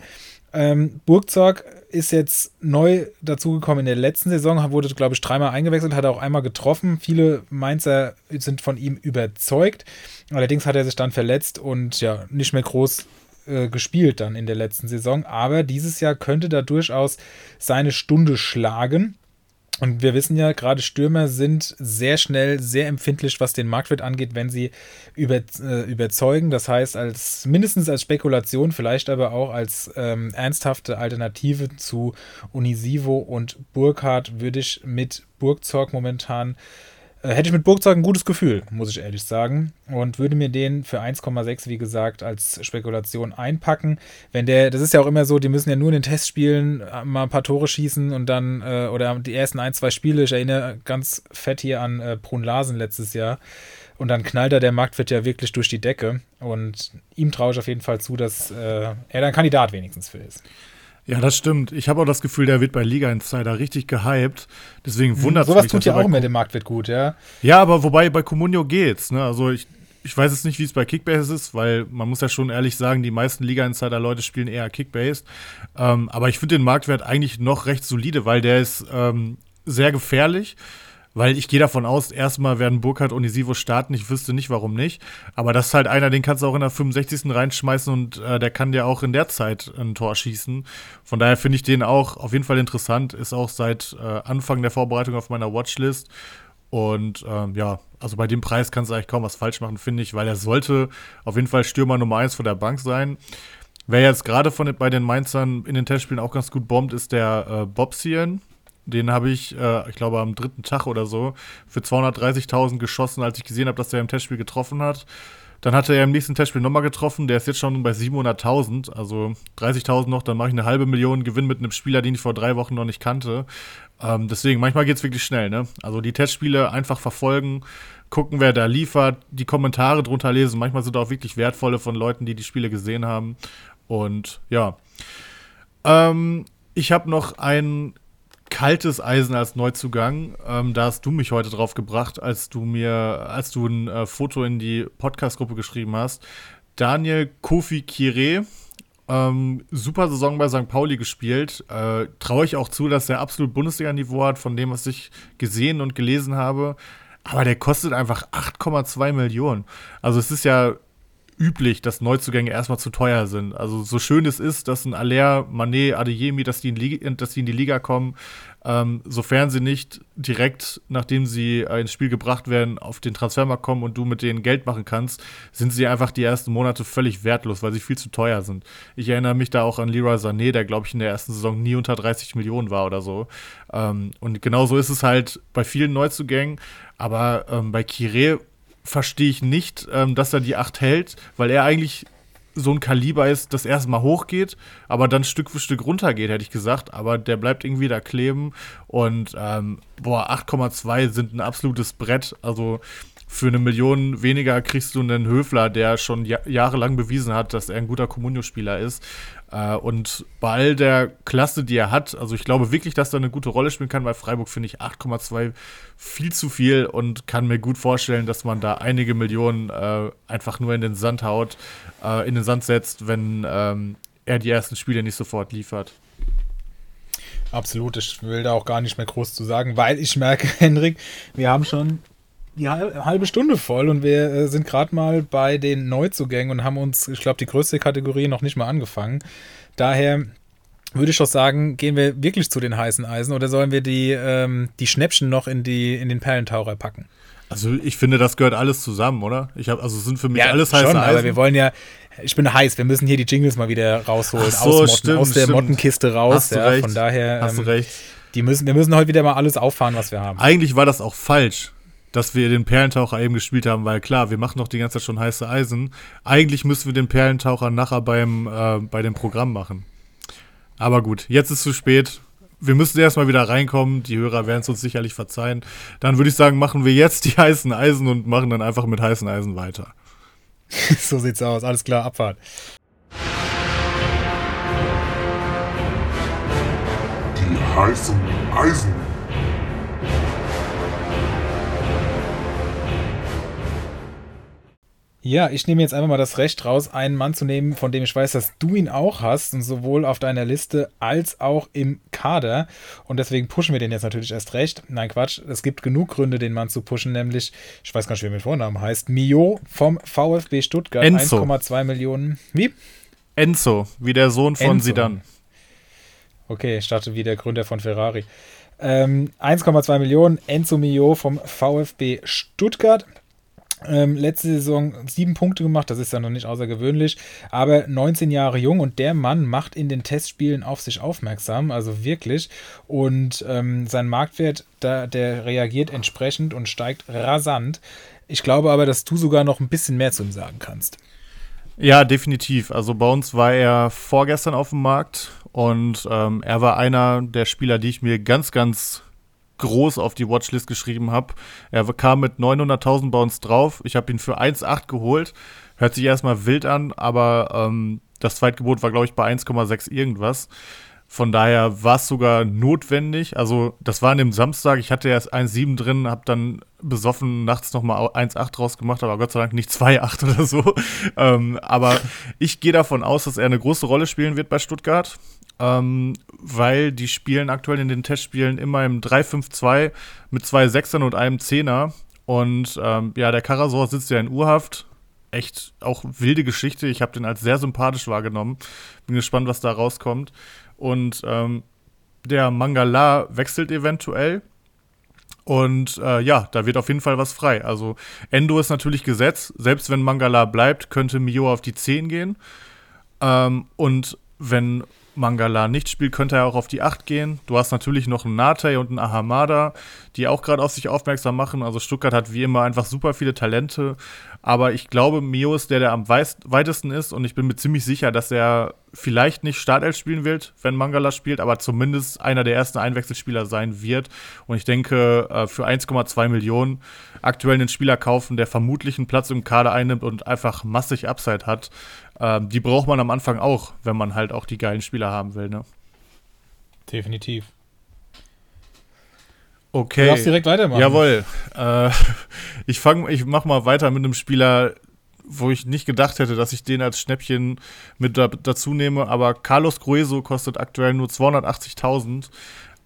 Ähm, Burgzorg ist jetzt neu dazugekommen in der letzten Saison, wurde, glaube ich, dreimal eingewechselt, hat auch einmal getroffen. Viele Mainzer sind von ihm überzeugt. Allerdings hat er sich dann verletzt und ja, nicht mehr groß äh, gespielt dann in der letzten Saison. Aber dieses Jahr könnte da durchaus seine Stunde schlagen. Und wir wissen ja, gerade Stürmer sind sehr schnell, sehr empfindlich, was den Marktwert angeht, wenn sie über, äh, überzeugen. Das heißt, als mindestens als Spekulation, vielleicht aber auch als ähm, ernsthafte Alternative zu Unisivo und Burkhardt würde ich mit Burgzorg momentan hätte ich mit Burgzeug ein gutes Gefühl, muss ich ehrlich sagen. Und würde mir den für 1,6, wie gesagt, als Spekulation einpacken. Wenn der, das ist ja auch immer so, die müssen ja nur in den Testspielen äh, mal ein paar Tore schießen und dann, äh, oder die ersten ein, zwei Spiele, ich erinnere ganz fett hier an äh, Brun Larsen letztes Jahr. Und dann knallt er der Marktwert ja wirklich durch die Decke. Und ihm traue ich auf jeden Fall zu, dass äh, er da ein Kandidat wenigstens für ist. Ja, das stimmt. Ich habe auch das Gefühl, der wird bei Liga Insider richtig gehypt. Deswegen wundert es mich. Sowas tut ja auch mehr dem Marktwert gut, ja. Ja, aber wobei bei Comunio geht's. Ne? Also ich, ich weiß jetzt nicht, wie es bei Kickbase ist, weil man muss ja schon ehrlich sagen, die meisten Liga Insider Leute spielen eher Kickbase. Ähm, aber ich finde den Marktwert eigentlich noch recht solide, weil der ist ähm, sehr gefährlich. Weil ich gehe davon aus, erstmal werden Burkhardt und Isivo starten. Ich wüsste nicht, warum nicht. Aber das ist halt einer, den kannst du auch in der 65. reinschmeißen und äh, der kann dir auch in der Zeit ein Tor schießen. Von daher finde ich den auch auf jeden Fall interessant. Ist auch seit äh, Anfang der Vorbereitung auf meiner Watchlist. Und ähm, ja, also bei dem Preis kannst du eigentlich kaum was falsch machen, finde ich, weil er sollte auf jeden Fall Stürmer Nummer 1 von der Bank sein. Wer jetzt gerade bei den Mainzern in den Testspielen auch ganz gut bombt, ist der äh, Bobsien. Den habe ich, äh, ich glaube, am dritten Tag oder so für 230.000 geschossen, als ich gesehen habe, dass er im Testspiel getroffen hat. Dann hat er im nächsten Testspiel nochmal getroffen. Der ist jetzt schon bei 700.000, also 30.000 noch. Dann mache ich eine halbe Million Gewinn mit einem Spieler, den ich vor drei Wochen noch nicht kannte. Ähm, deswegen, manchmal geht es wirklich schnell. Ne? Also die Testspiele einfach verfolgen, gucken, wer da liefert, die Kommentare drunter lesen. Manchmal sind auch wirklich wertvolle von Leuten, die die Spiele gesehen haben. Und ja. Ähm, ich habe noch einen kaltes Eisen als Neuzugang. Ähm, da hast du mich heute drauf gebracht, als du mir, als du ein äh, Foto in die Podcast-Gruppe geschrieben hast. Daniel Kofi Kire, ähm, super Saison bei St. Pauli gespielt. Äh, Traue ich auch zu, dass er absolut Bundesliga-Niveau hat, von dem, was ich gesehen und gelesen habe. Aber der kostet einfach 8,2 Millionen. Also es ist ja üblich, dass Neuzugänge erstmal zu teuer sind. Also so schön es ist, dass ein Aller, Manet, Adeyemi, dass die in, Liga, dass die in die Liga kommen, ähm, sofern sie nicht direkt, nachdem sie äh, ins Spiel gebracht werden, auf den Transfermarkt kommen und du mit denen Geld machen kannst, sind sie einfach die ersten Monate völlig wertlos, weil sie viel zu teuer sind. Ich erinnere mich da auch an Leroy Sané, der, glaube ich, in der ersten Saison nie unter 30 Millionen war oder so. Ähm, und genauso ist es halt bei vielen Neuzugängen. Aber ähm, bei Kire verstehe ich nicht, ähm, dass er die 8 hält, weil er eigentlich so ein Kaliber ist, das erstmal hochgeht, aber dann Stück für Stück runtergeht, hätte ich gesagt. Aber der bleibt irgendwie da kleben. Und ähm, boah, 8,2 sind ein absolutes Brett. Also für eine Million weniger kriegst du einen Höfler, der schon jahrelang bewiesen hat, dass er ein guter Comunio-Spieler ist. Äh, und bei all der Klasse, die er hat, also ich glaube wirklich, dass er eine gute Rolle spielen kann. Bei Freiburg finde ich 8,2 viel zu viel und kann mir gut vorstellen, dass man da einige Millionen äh, einfach nur in den Sand haut, äh, in den Sand setzt, wenn ähm, er die ersten Spiele nicht sofort liefert. Absolut, ich will da auch gar nicht mehr groß zu sagen, weil ich merke, *laughs* Henrik, wir haben schon die halbe Stunde voll und wir äh, sind gerade mal bei den Neuzugängen und haben uns, ich glaube, die größte Kategorie noch nicht mal angefangen. Daher würde ich doch sagen, gehen wir wirklich zu den heißen Eisen oder sollen wir die, ähm, die Schnäppchen noch in, die, in den Perlentaucher packen? Also ich finde, das gehört alles zusammen, oder? Ich habe also sind für mich ja, alles heiße schon, Eisen. Aber wir wollen ja, ich bin heiß, wir müssen hier die Jingles mal wieder rausholen, so, aus, Motten, stimmt, aus der stimmt. Mottenkiste raus. Ja. Von daher, Hast ähm, du recht. Die müssen, wir müssen heute wieder mal alles auffahren, was wir haben. Eigentlich war das auch falsch dass wir den Perlentaucher eben gespielt haben, weil klar, wir machen doch die ganze Zeit schon heiße Eisen. Eigentlich müssen wir den Perlentaucher nachher beim, äh, bei dem Programm machen. Aber gut, jetzt ist zu spät. Wir müssen erstmal wieder reinkommen. Die Hörer werden es uns sicherlich verzeihen. Dann würde ich sagen, machen wir jetzt die heißen Eisen und machen dann einfach mit heißen Eisen weiter. *laughs* so sieht's aus. Alles klar, Abfahrt. Die heißen Eisen. Ja, ich nehme jetzt einfach mal das Recht raus, einen Mann zu nehmen, von dem ich weiß, dass du ihn auch hast und sowohl auf deiner Liste als auch im Kader. Und deswegen pushen wir den jetzt natürlich erst recht. Nein, Quatsch. Es gibt genug Gründe, den Mann zu pushen, nämlich, ich weiß gar nicht, wie er mit Vornamen heißt, Mio vom VfB Stuttgart. 1,2 Millionen. Wie? Enzo, wie der Sohn von Enzo. Sidan. Okay, ich dachte wie der Gründer von Ferrari. Ähm, 1,2 Millionen, Enzo Mio vom VfB Stuttgart. Ähm, letzte Saison sieben Punkte gemacht, das ist ja noch nicht außergewöhnlich, aber 19 Jahre jung und der Mann macht in den Testspielen auf sich aufmerksam, also wirklich. Und ähm, sein Marktwert, da, der reagiert entsprechend und steigt rasant. Ich glaube aber, dass du sogar noch ein bisschen mehr zu ihm sagen kannst. Ja, definitiv. Also bei uns war er vorgestern auf dem Markt und ähm, er war einer der Spieler, die ich mir ganz, ganz groß auf die Watchlist geschrieben habe. Er kam mit 900.000 bei uns drauf. Ich habe ihn für 1,8 geholt. Hört sich erstmal wild an, aber ähm, das Zweitgebot war, glaube ich, bei 1,6 irgendwas. Von daher war es sogar notwendig. Also, das war an dem Samstag. Ich hatte erst 1,7 drin, habe dann besoffen nachts nochmal 1,8 draus gemacht, aber Gott sei Dank nicht 2,8 oder so. *laughs* ähm, aber ich gehe davon aus, dass er eine große Rolle spielen wird bei Stuttgart ähm, weil die spielen aktuell in den Testspielen immer im 3-5-2 mit zwei Sechsern und einem Zehner. Und ähm, ja, der Karasor sitzt ja in Urhaft. Echt auch wilde Geschichte. Ich habe den als sehr sympathisch wahrgenommen. Bin gespannt, was da rauskommt. Und ähm, der Mangala wechselt eventuell. Und äh, ja, da wird auf jeden Fall was frei. Also Endo ist natürlich gesetzt. Selbst wenn Mangala bleibt, könnte Mio auf die 10 gehen. Ähm, und wenn Mangala nicht spielt, könnte er auch auf die 8 gehen. Du hast natürlich noch einen Nate und einen Ahamada, die auch gerade auf sich aufmerksam machen. Also Stuttgart hat wie immer einfach super viele Talente. Aber ich glaube, Mio ist der, der am weitesten ist. Und ich bin mir ziemlich sicher, dass er vielleicht nicht Startelf spielen wird, wenn Mangala spielt, aber zumindest einer der ersten Einwechselspieler sein wird. Und ich denke, äh, für 1,2 Millionen aktuell einen Spieler kaufen, der vermutlich einen Platz im Kader einnimmt und einfach massig Upside hat, ähm, die braucht man am Anfang auch, wenn man halt auch die geilen Spieler haben will, ne? Definitiv. Okay. Du darfst direkt weitermachen. Jawohl. Äh, *laughs* ich fange, ich mach mal weiter mit einem Spieler, wo ich nicht gedacht hätte, dass ich den als Schnäppchen mit da, dazu nehme. Aber Carlos Grueso kostet aktuell nur 280.000.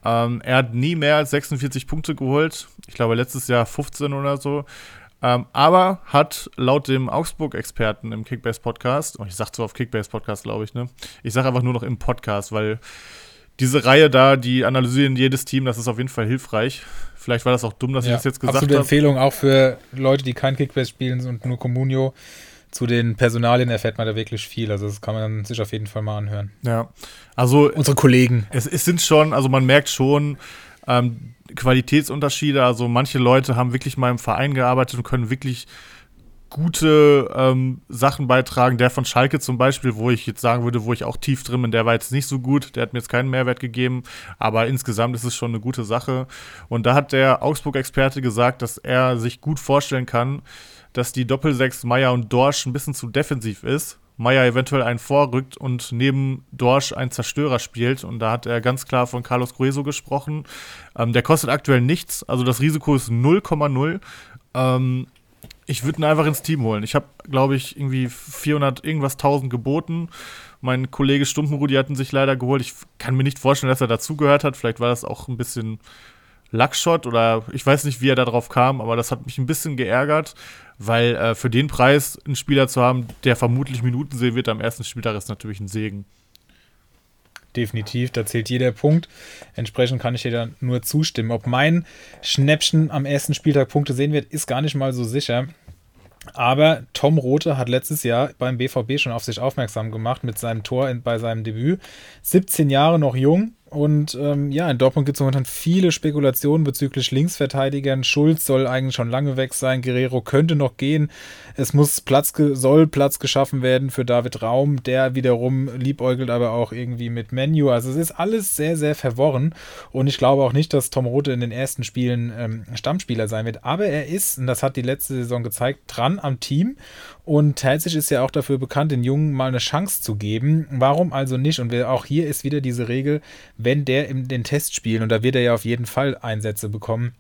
Ähm, er hat nie mehr als 46 Punkte geholt. Ich glaube, letztes Jahr 15 oder so. Ähm, aber hat laut dem Augsburg-Experten im Kickbase-Podcast, oh, ich sag zwar auf Kickbase-Podcast, glaube ich, ne? Ich sage einfach nur noch im Podcast, weil diese Reihe da, die analysieren jedes Team, das ist auf jeden Fall hilfreich. Vielleicht war das auch dumm, dass Ja, ich das jetzt gesagt absolute habe. Empfehlung auch für Leute, die kein Kickbase spielen und nur Communio. Zu den Personalien erfährt man da wirklich viel. Also das kann man sich auf jeden Fall mal anhören. Ja, also Unsere Kollegen. es, es sind schon, also man merkt schon ähm, Qualitätsunterschiede. Also manche Leute haben wirklich mal im Verein gearbeitet und können wirklich gute ähm, Sachen beitragen. Der von Schalke zum Beispiel, wo ich jetzt sagen würde, wo ich auch tief drin bin, der war jetzt nicht so gut. Der hat mir jetzt keinen Mehrwert gegeben. Aber insgesamt ist es schon eine gute Sache. Und da hat der Augsburg-Experte gesagt, dass er sich gut vorstellen kann, dass die Doppelsechs Meier und Dorsch ein bisschen zu defensiv ist. Meier eventuell einen vorrückt und neben Dorsch einen Zerstörer spielt. Und da hat er ganz klar von Carlos Grueso gesprochen. Ähm, der kostet aktuell nichts. Also das Risiko ist 0,0. Ähm, ich würde ihn einfach ins Team holen. Ich habe, glaube ich, irgendwie 400 irgendwas 1000 geboten. Mein Kollege Stumpenrudi hat ihn sich leider geholt. Ich kann mir nicht vorstellen, dass er dazugehört hat. Vielleicht war das auch ein bisschen Luckshot oder ich weiß nicht, wie er darauf kam, aber das hat mich ein bisschen geärgert, weil äh, für den Preis einen Spieler zu haben, der vermutlich Minuten sehen wird am ersten Spieltag, ist natürlich ein Segen. Definitiv, da zählt jeder Punkt. Entsprechend kann ich dir da nur zustimmen. Ob mein Schnäppchen am ersten Spieltag Punkte sehen wird, ist gar nicht mal so sicher. Aber Tom Rote hat letztes Jahr beim BVB schon auf sich aufmerksam gemacht mit seinem Tor bei seinem Debüt. 17 Jahre noch jung. Und ähm, ja, in Dortmund gibt es momentan viele Spekulationen bezüglich Linksverteidigern. Schulz soll eigentlich schon lange weg sein. Guerrero könnte noch gehen. Es muss Platz, soll Platz geschaffen werden für David Raum. Der wiederum liebäugelt aber auch irgendwie mit Menu. Also es ist alles sehr, sehr verworren. Und ich glaube auch nicht, dass Tom Rote in den ersten Spielen ähm, Stammspieler sein wird. Aber er ist, und das hat die letzte Saison gezeigt, dran am Team. Und Telzig ist ja auch dafür bekannt, den Jungen mal eine Chance zu geben. Warum also nicht? Und auch hier ist wieder diese Regel, wenn der in den Testspielen, und da wird er ja auf jeden Fall Einsätze bekommen,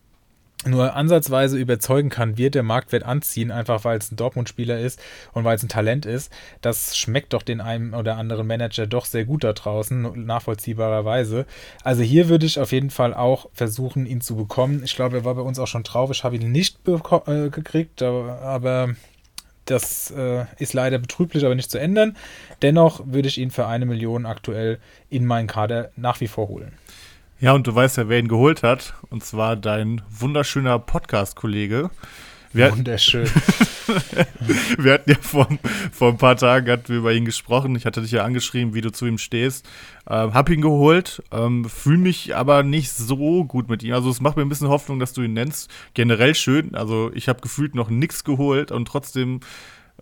nur ansatzweise überzeugen kann, wird der Marktwert anziehen, einfach weil es ein Dortmund-Spieler ist und weil es ein Talent ist. Das schmeckt doch den einen oder anderen Manager doch sehr gut da draußen, nachvollziehbarerweise. Also hier würde ich auf jeden Fall auch versuchen, ihn zu bekommen. Ich glaube, er war bei uns auch schon drauf. Ich habe ihn nicht äh, gekriegt, aber das äh, ist leider betrüblich, aber nicht zu ändern. Dennoch würde ich ihn für eine Million aktuell in meinen Kader nach wie vor holen. Ja, und du weißt ja, wer ihn geholt hat. Und zwar dein wunderschöner Podcast-Kollege. Wir, Wunderschön. *laughs* wir hatten ja vor, vor ein paar Tagen hatten wir über ihn gesprochen. Ich hatte dich ja angeschrieben, wie du zu ihm stehst. Ähm, hab ihn geholt, ähm, fühle mich aber nicht so gut mit ihm. Also es macht mir ein bisschen Hoffnung, dass du ihn nennst. Generell schön. Also ich habe gefühlt noch nichts geholt und trotzdem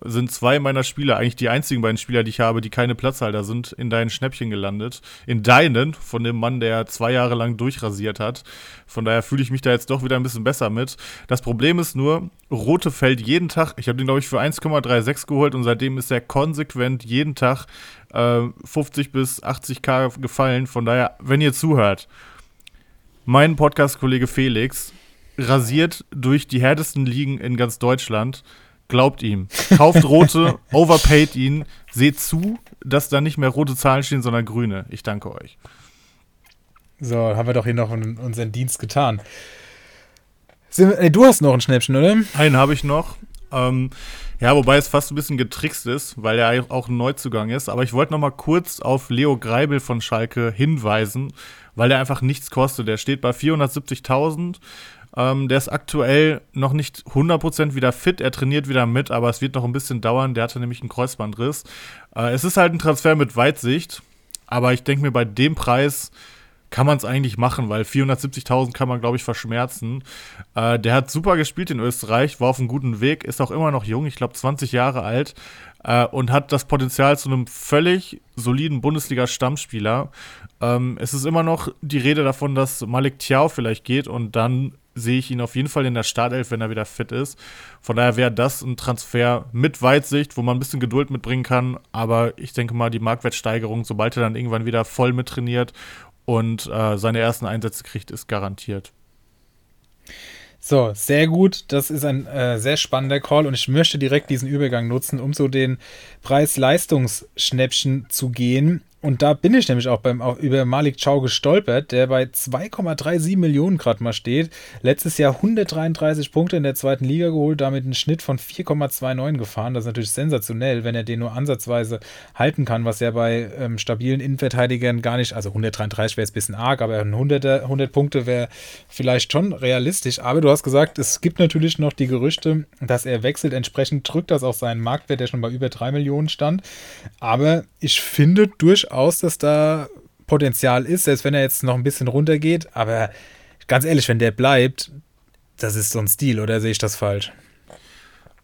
sind zwei meiner Spieler, eigentlich die einzigen beiden Spieler, die ich habe, die keine Platzhalter sind, in deinen Schnäppchen gelandet. In deinen, von dem Mann, der zwei Jahre lang durchrasiert hat. Von daher fühle ich mich da jetzt doch wieder ein bisschen besser mit. Das Problem ist nur, Rote fällt jeden Tag, ich habe den, glaube ich, für 1,36 geholt und seitdem ist er konsequent jeden Tag äh, 50 bis 80k gefallen. Von daher, wenn ihr zuhört, mein Podcast-Kollege Felix rasiert durch die härtesten Ligen in ganz Deutschland. Glaubt ihm. Kauft rote, *laughs* overpaid ihn. Seht zu, dass da nicht mehr rote Zahlen stehen, sondern grüne. Ich danke euch. So, haben wir doch hier noch un- unseren Dienst getan. Ey, du hast noch ein Schnäppchen, oder? Einen habe ich noch. Ähm, ja, wobei es fast ein bisschen getrickst ist, weil er auch ein Neuzugang ist. Aber ich wollte noch mal kurz auf Leo Greibel von Schalke hinweisen, weil er einfach nichts kostet. Der steht bei 470.000. Ähm, der ist aktuell noch nicht 100% wieder fit. Er trainiert wieder mit, aber es wird noch ein bisschen dauern. Der hatte nämlich einen Kreuzbandriss. Äh, es ist halt ein Transfer mit Weitsicht. Aber ich denke mir, bei dem Preis kann man es eigentlich machen, weil 470.000 kann man, glaube ich, verschmerzen. Äh, der hat super gespielt in Österreich, war auf einem guten Weg, ist auch immer noch jung, ich glaube 20 Jahre alt äh, und hat das Potenzial zu einem völlig soliden Bundesliga-Stammspieler. Ähm, es ist immer noch die Rede davon, dass Malik Tiao vielleicht geht und dann sehe ich ihn auf jeden Fall in der Startelf, wenn er wieder fit ist. Von daher wäre das ein Transfer mit Weitsicht, wo man ein bisschen Geduld mitbringen kann. Aber ich denke mal, die Marktwertsteigerung, sobald er dann irgendwann wieder voll mittrainiert und äh, seine ersten Einsätze kriegt, ist garantiert. So, sehr gut. Das ist ein äh, sehr spannender Call und ich möchte direkt diesen Übergang nutzen, um so den Preis-Leistungs-Schnäppchen zu gehen. Und da bin ich nämlich auch beim auch über Malik Chow gestolpert, der bei 2,37 Millionen gerade mal steht. Letztes Jahr 133 Punkte in der zweiten Liga geholt, damit einen Schnitt von 4,29 gefahren. Das ist natürlich sensationell, wenn er den nur ansatzweise halten kann, was ja bei ähm, stabilen Innenverteidigern gar nicht, also 133 wäre jetzt ein bisschen arg, aber 100, 100 Punkte wäre vielleicht schon realistisch. Aber du hast gesagt, es gibt natürlich noch die Gerüchte, dass er wechselt. Entsprechend drückt das auch seinen Marktwert, der schon bei über 3 Millionen stand. Aber ich finde durchaus durchaus, dass da Potenzial ist, selbst wenn er jetzt noch ein bisschen runtergeht. Aber ganz ehrlich, wenn der bleibt, das ist so ein Stil, oder sehe ich das falsch?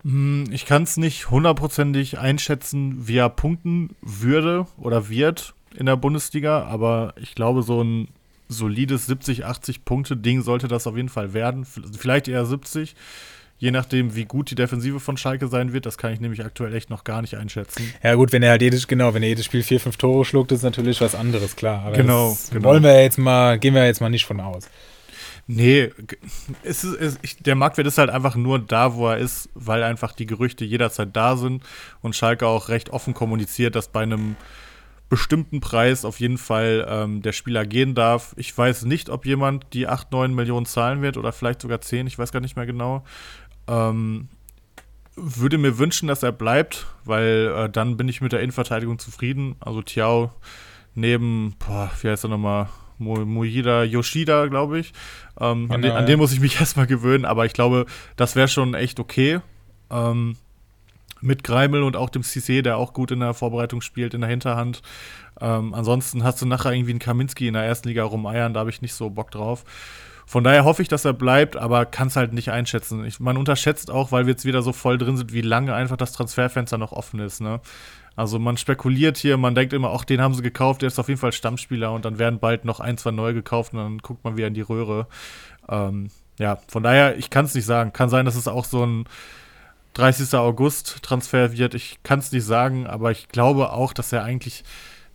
Hm, ich kann es nicht hundertprozentig einschätzen, wie er punkten würde oder wird in der Bundesliga, aber ich glaube, so ein solides 70, 80 Punkte Ding sollte das auf jeden Fall werden. Vielleicht eher 70 je nachdem, wie gut die Defensive von Schalke sein wird, das kann ich nämlich aktuell echt noch gar nicht einschätzen. Ja, gut, wenn er halt jedes, genau, wenn er jedes Spiel vier, fünf Tore schluckt, ist natürlich was anderes, klar. Aber genau, genau. wollen wir jetzt mal, gehen wir jetzt mal nicht von aus. Nee, es ist, es, ich, der Marktwert ist halt einfach nur da, wo er ist, weil einfach die Gerüchte jederzeit da sind und Schalke auch recht offen kommuniziert, dass bei einem bestimmten Preis auf jeden Fall ähm, der Spieler gehen darf. Ich weiß nicht, ob jemand die 8, 9 Millionen zahlen wird oder vielleicht sogar 10, ich weiß gar nicht mehr genau. Ähm, würde mir wünschen, dass er bleibt, weil äh, dann bin ich mit der Innenverteidigung zufrieden. Also Tiao neben, boah, wie heißt er nochmal? Moida Yoshida, glaube ich. Ähm, genau, an, den, an den muss ich mich *laughs* erstmal gewöhnen, aber ich glaube, das wäre schon echt okay. Ähm, mit Greimel und auch dem Cissé, der auch gut in der Vorbereitung spielt, in der Hinterhand. Ähm, ansonsten hast du nachher irgendwie einen Kaminski in der ersten Liga rumeiern, da habe ich nicht so Bock drauf. Von daher hoffe ich, dass er bleibt, aber kann es halt nicht einschätzen. Ich, man unterschätzt auch, weil wir jetzt wieder so voll drin sind, wie lange einfach das Transferfenster noch offen ist. Ne? Also man spekuliert hier, man denkt immer, ach, den haben sie gekauft, der ist auf jeden Fall Stammspieler und dann werden bald noch ein, zwei neu gekauft und dann guckt man wieder in die Röhre. Ähm, ja, von daher, ich kann es nicht sagen. Kann sein, dass es auch so ein 30. August Transfer wird. Ich kann es nicht sagen, aber ich glaube auch, dass er eigentlich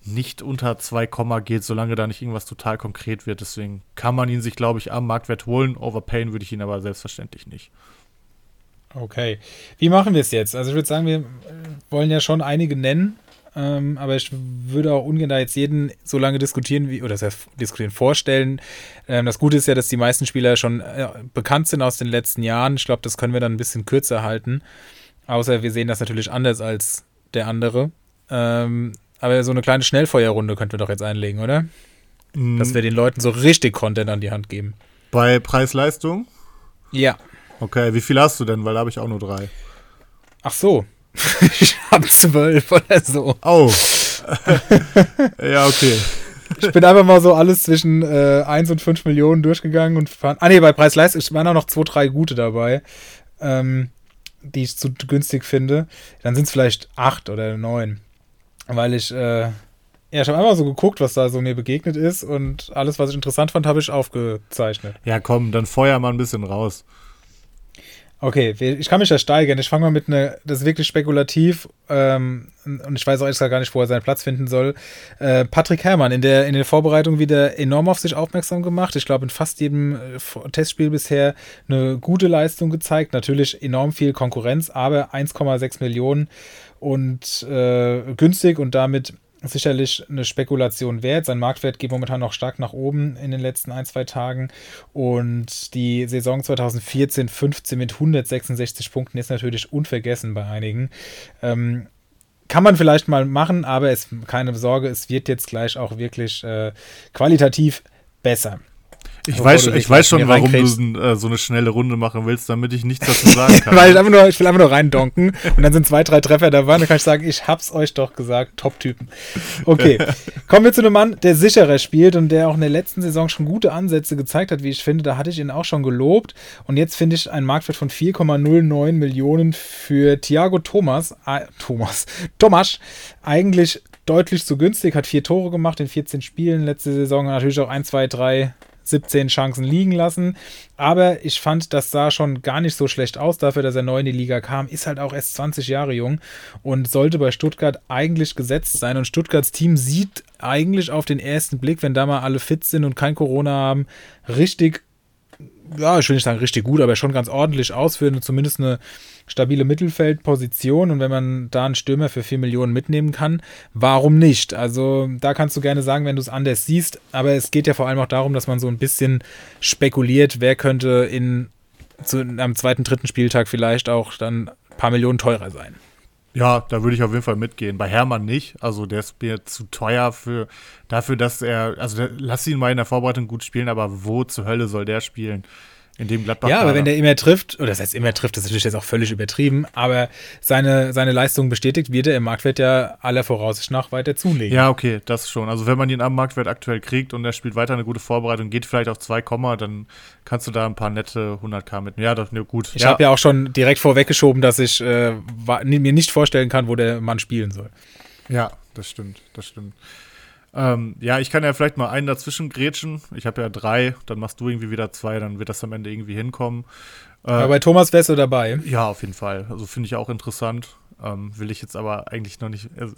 nicht unter 2, geht, solange da nicht irgendwas total konkret wird. Deswegen kann man ihn sich, glaube ich, am Marktwert holen. Overpayen würde ich ihn aber selbstverständlich nicht. Okay. Wie machen wir es jetzt? Also ich würde sagen, wir wollen ja schon einige nennen, ähm, aber ich würde auch ungern da jetzt jeden so lange diskutieren, wie, oder das heißt diskutieren, vorstellen. Ähm, das Gute ist ja, dass die meisten Spieler schon äh, bekannt sind aus den letzten Jahren. Ich glaube, das können wir dann ein bisschen kürzer halten. Außer wir sehen das natürlich anders als der andere. Ähm, aber so eine kleine Schnellfeuerrunde könnten wir doch jetzt einlegen, oder? Mhm. Dass wir den Leuten so richtig Content an die Hand geben. Bei Preis-Leistung? Ja. Okay, wie viel hast du denn? Weil da habe ich auch nur drei. Ach so. *laughs* ich habe zwölf oder so. Oh. *laughs* ja, okay. Ich bin einfach mal so alles zwischen äh, 1 und 5 Millionen durchgegangen und fand. Ah, nee, bei Preis-Leistung waren auch noch zwei, drei gute dabei, ähm, die ich zu günstig finde. Dann sind es vielleicht acht oder neun weil ich, äh, ja, ich habe einfach so geguckt, was da so mir begegnet ist und alles, was ich interessant fand, habe ich aufgezeichnet. Ja, komm, dann feuer mal ein bisschen raus. Okay, ich kann mich ja steigern. Ich fange mal mit einer, das ist wirklich spekulativ ähm, und ich weiß auch extra gar nicht, wo er seinen Platz finden soll. Äh, Patrick Herrmann in der, in der Vorbereitung wieder enorm auf sich aufmerksam gemacht. Ich glaube, in fast jedem äh, Testspiel bisher eine gute Leistung gezeigt. Natürlich enorm viel Konkurrenz, aber 1,6 Millionen und äh, günstig und damit sicherlich eine Spekulation wert. Sein Marktwert geht momentan noch stark nach oben in den letzten ein, zwei Tagen. Und die Saison 2014-15 mit 166 Punkten ist natürlich unvergessen bei einigen. Ähm, kann man vielleicht mal machen, aber es, keine Sorge, es wird jetzt gleich auch wirklich äh, qualitativ besser. Ich weiß, ich weiß schon, warum du äh, so eine schnelle Runde machen willst, damit ich nichts dazu sagen *laughs* kann. Weil ich, einfach nur, ich will einfach nur reindonken und dann sind zwei, drei Treffer dabei und dann kann ich sagen, ich hab's euch doch gesagt, Top-Typen. Okay, *laughs* kommen wir zu einem Mann, der sicherer spielt und der auch in der letzten Saison schon gute Ansätze gezeigt hat, wie ich finde. Da hatte ich ihn auch schon gelobt und jetzt finde ich einen Marktwert von 4,09 Millionen für Thiago Thomas, äh, Thomas, *laughs* Thomas, eigentlich deutlich zu günstig, hat vier Tore gemacht in 14 Spielen letzte Saison, natürlich auch ein, zwei, drei 17 Chancen liegen lassen. Aber ich fand, das sah schon gar nicht so schlecht aus dafür, dass er neu in die Liga kam. Ist halt auch erst 20 Jahre jung und sollte bei Stuttgart eigentlich gesetzt sein. Und Stuttgarts Team sieht eigentlich auf den ersten Blick, wenn da mal alle fit sind und kein Corona haben, richtig ja, ich will nicht sagen richtig gut, aber schon ganz ordentlich aus für eine, zumindest eine stabile Mittelfeldposition. Und wenn man da einen Stürmer für 4 Millionen mitnehmen kann, warum nicht? Also da kannst du gerne sagen, wenn du es anders siehst. Aber es geht ja vor allem auch darum, dass man so ein bisschen spekuliert, wer könnte in, zu, am zweiten, dritten Spieltag vielleicht auch dann ein paar Millionen teurer sein. Ja, da würde ich auf jeden Fall mitgehen. Bei Hermann nicht. Also der ist mir zu teuer für dafür, dass er. Also der, lass ihn mal in der Vorbereitung gut spielen, aber wo zur Hölle soll der spielen? In dem Gladbach. Ja, aber wenn der immer trifft, oder das heißt immer trifft, das ist natürlich jetzt auch völlig übertrieben, aber seine, seine Leistung bestätigt, wird er im Marktwert ja aller Voraussicht nach weiter zulegen. Ja, okay, das schon. Also wenn man ihn am Marktwert aktuell kriegt und er spielt weiter eine gute Vorbereitung, geht vielleicht auf 2, dann kannst du da ein paar nette 100k mitnehmen. Ja, das, ne, gut. Ich ja. habe ja auch schon direkt vorweggeschoben, dass ich äh, mir nicht vorstellen kann, wo der Mann spielen soll. Ja, das stimmt, das stimmt. Ähm, ja, ich kann ja vielleicht mal einen dazwischen grätschen. Ich habe ja drei, dann machst du irgendwie wieder zwei, dann wird das am Ende irgendwie hinkommen. Äh, aber bei Thomas wärst du dabei. Ja, auf jeden Fall. Also finde ich auch interessant. Ähm, will ich jetzt aber eigentlich noch nicht. Also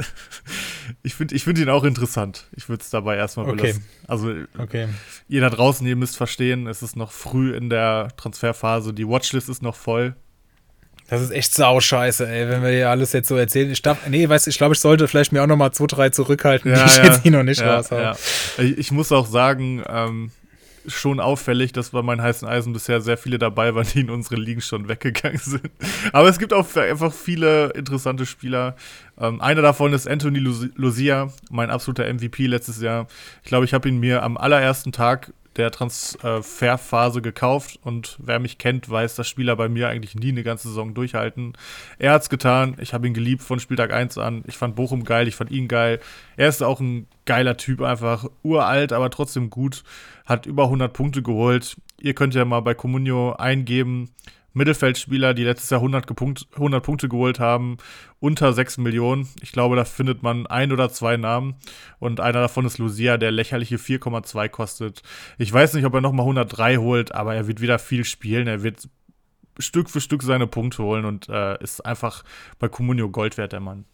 *laughs* ich finde ich find ihn auch interessant. Ich würde es dabei erstmal okay. belassen. Also okay. ihr da draußen, ihr müsst verstehen, es ist noch früh in der Transferphase. Die Watchlist ist noch voll. Das ist echt sau scheiße, ey, wenn wir hier alles jetzt so erzählen. Ich darf, nee, weißt ich glaube, ich sollte vielleicht mir auch noch mal zwei, drei zurückhalten, ja, die ich ja, jetzt hier noch nicht ja, raushaue. Ja. Ich muss auch sagen, ähm, schon auffällig, dass bei meinen heißen Eisen bisher sehr viele dabei waren, die in unsere Ligen schon weggegangen sind. Aber es gibt auch einfach viele interessante Spieler. Ähm, einer davon ist Anthony Lucia, mein absoluter MVP letztes Jahr. Ich glaube, ich habe ihn mir am allerersten Tag der Transferphase gekauft und wer mich kennt, weiß, dass Spieler bei mir eigentlich nie eine ganze Saison durchhalten. Er hat's getan, ich habe ihn geliebt von Spieltag 1 an. Ich fand Bochum geil, ich fand ihn geil. Er ist auch ein geiler Typ, einfach uralt, aber trotzdem gut. Hat über 100 Punkte geholt. Ihr könnt ja mal bei Comunio eingeben, Mittelfeldspieler, die letztes Jahr 100, gepunkt, 100 Punkte geholt haben, unter 6 Millionen. Ich glaube, da findet man ein oder zwei Namen. Und einer davon ist Lucia, der lächerliche 4,2 kostet. Ich weiß nicht, ob er nochmal 103 holt, aber er wird wieder viel spielen. Er wird Stück für Stück seine Punkte holen und äh, ist einfach bei Comunio Gold wert, der Mann.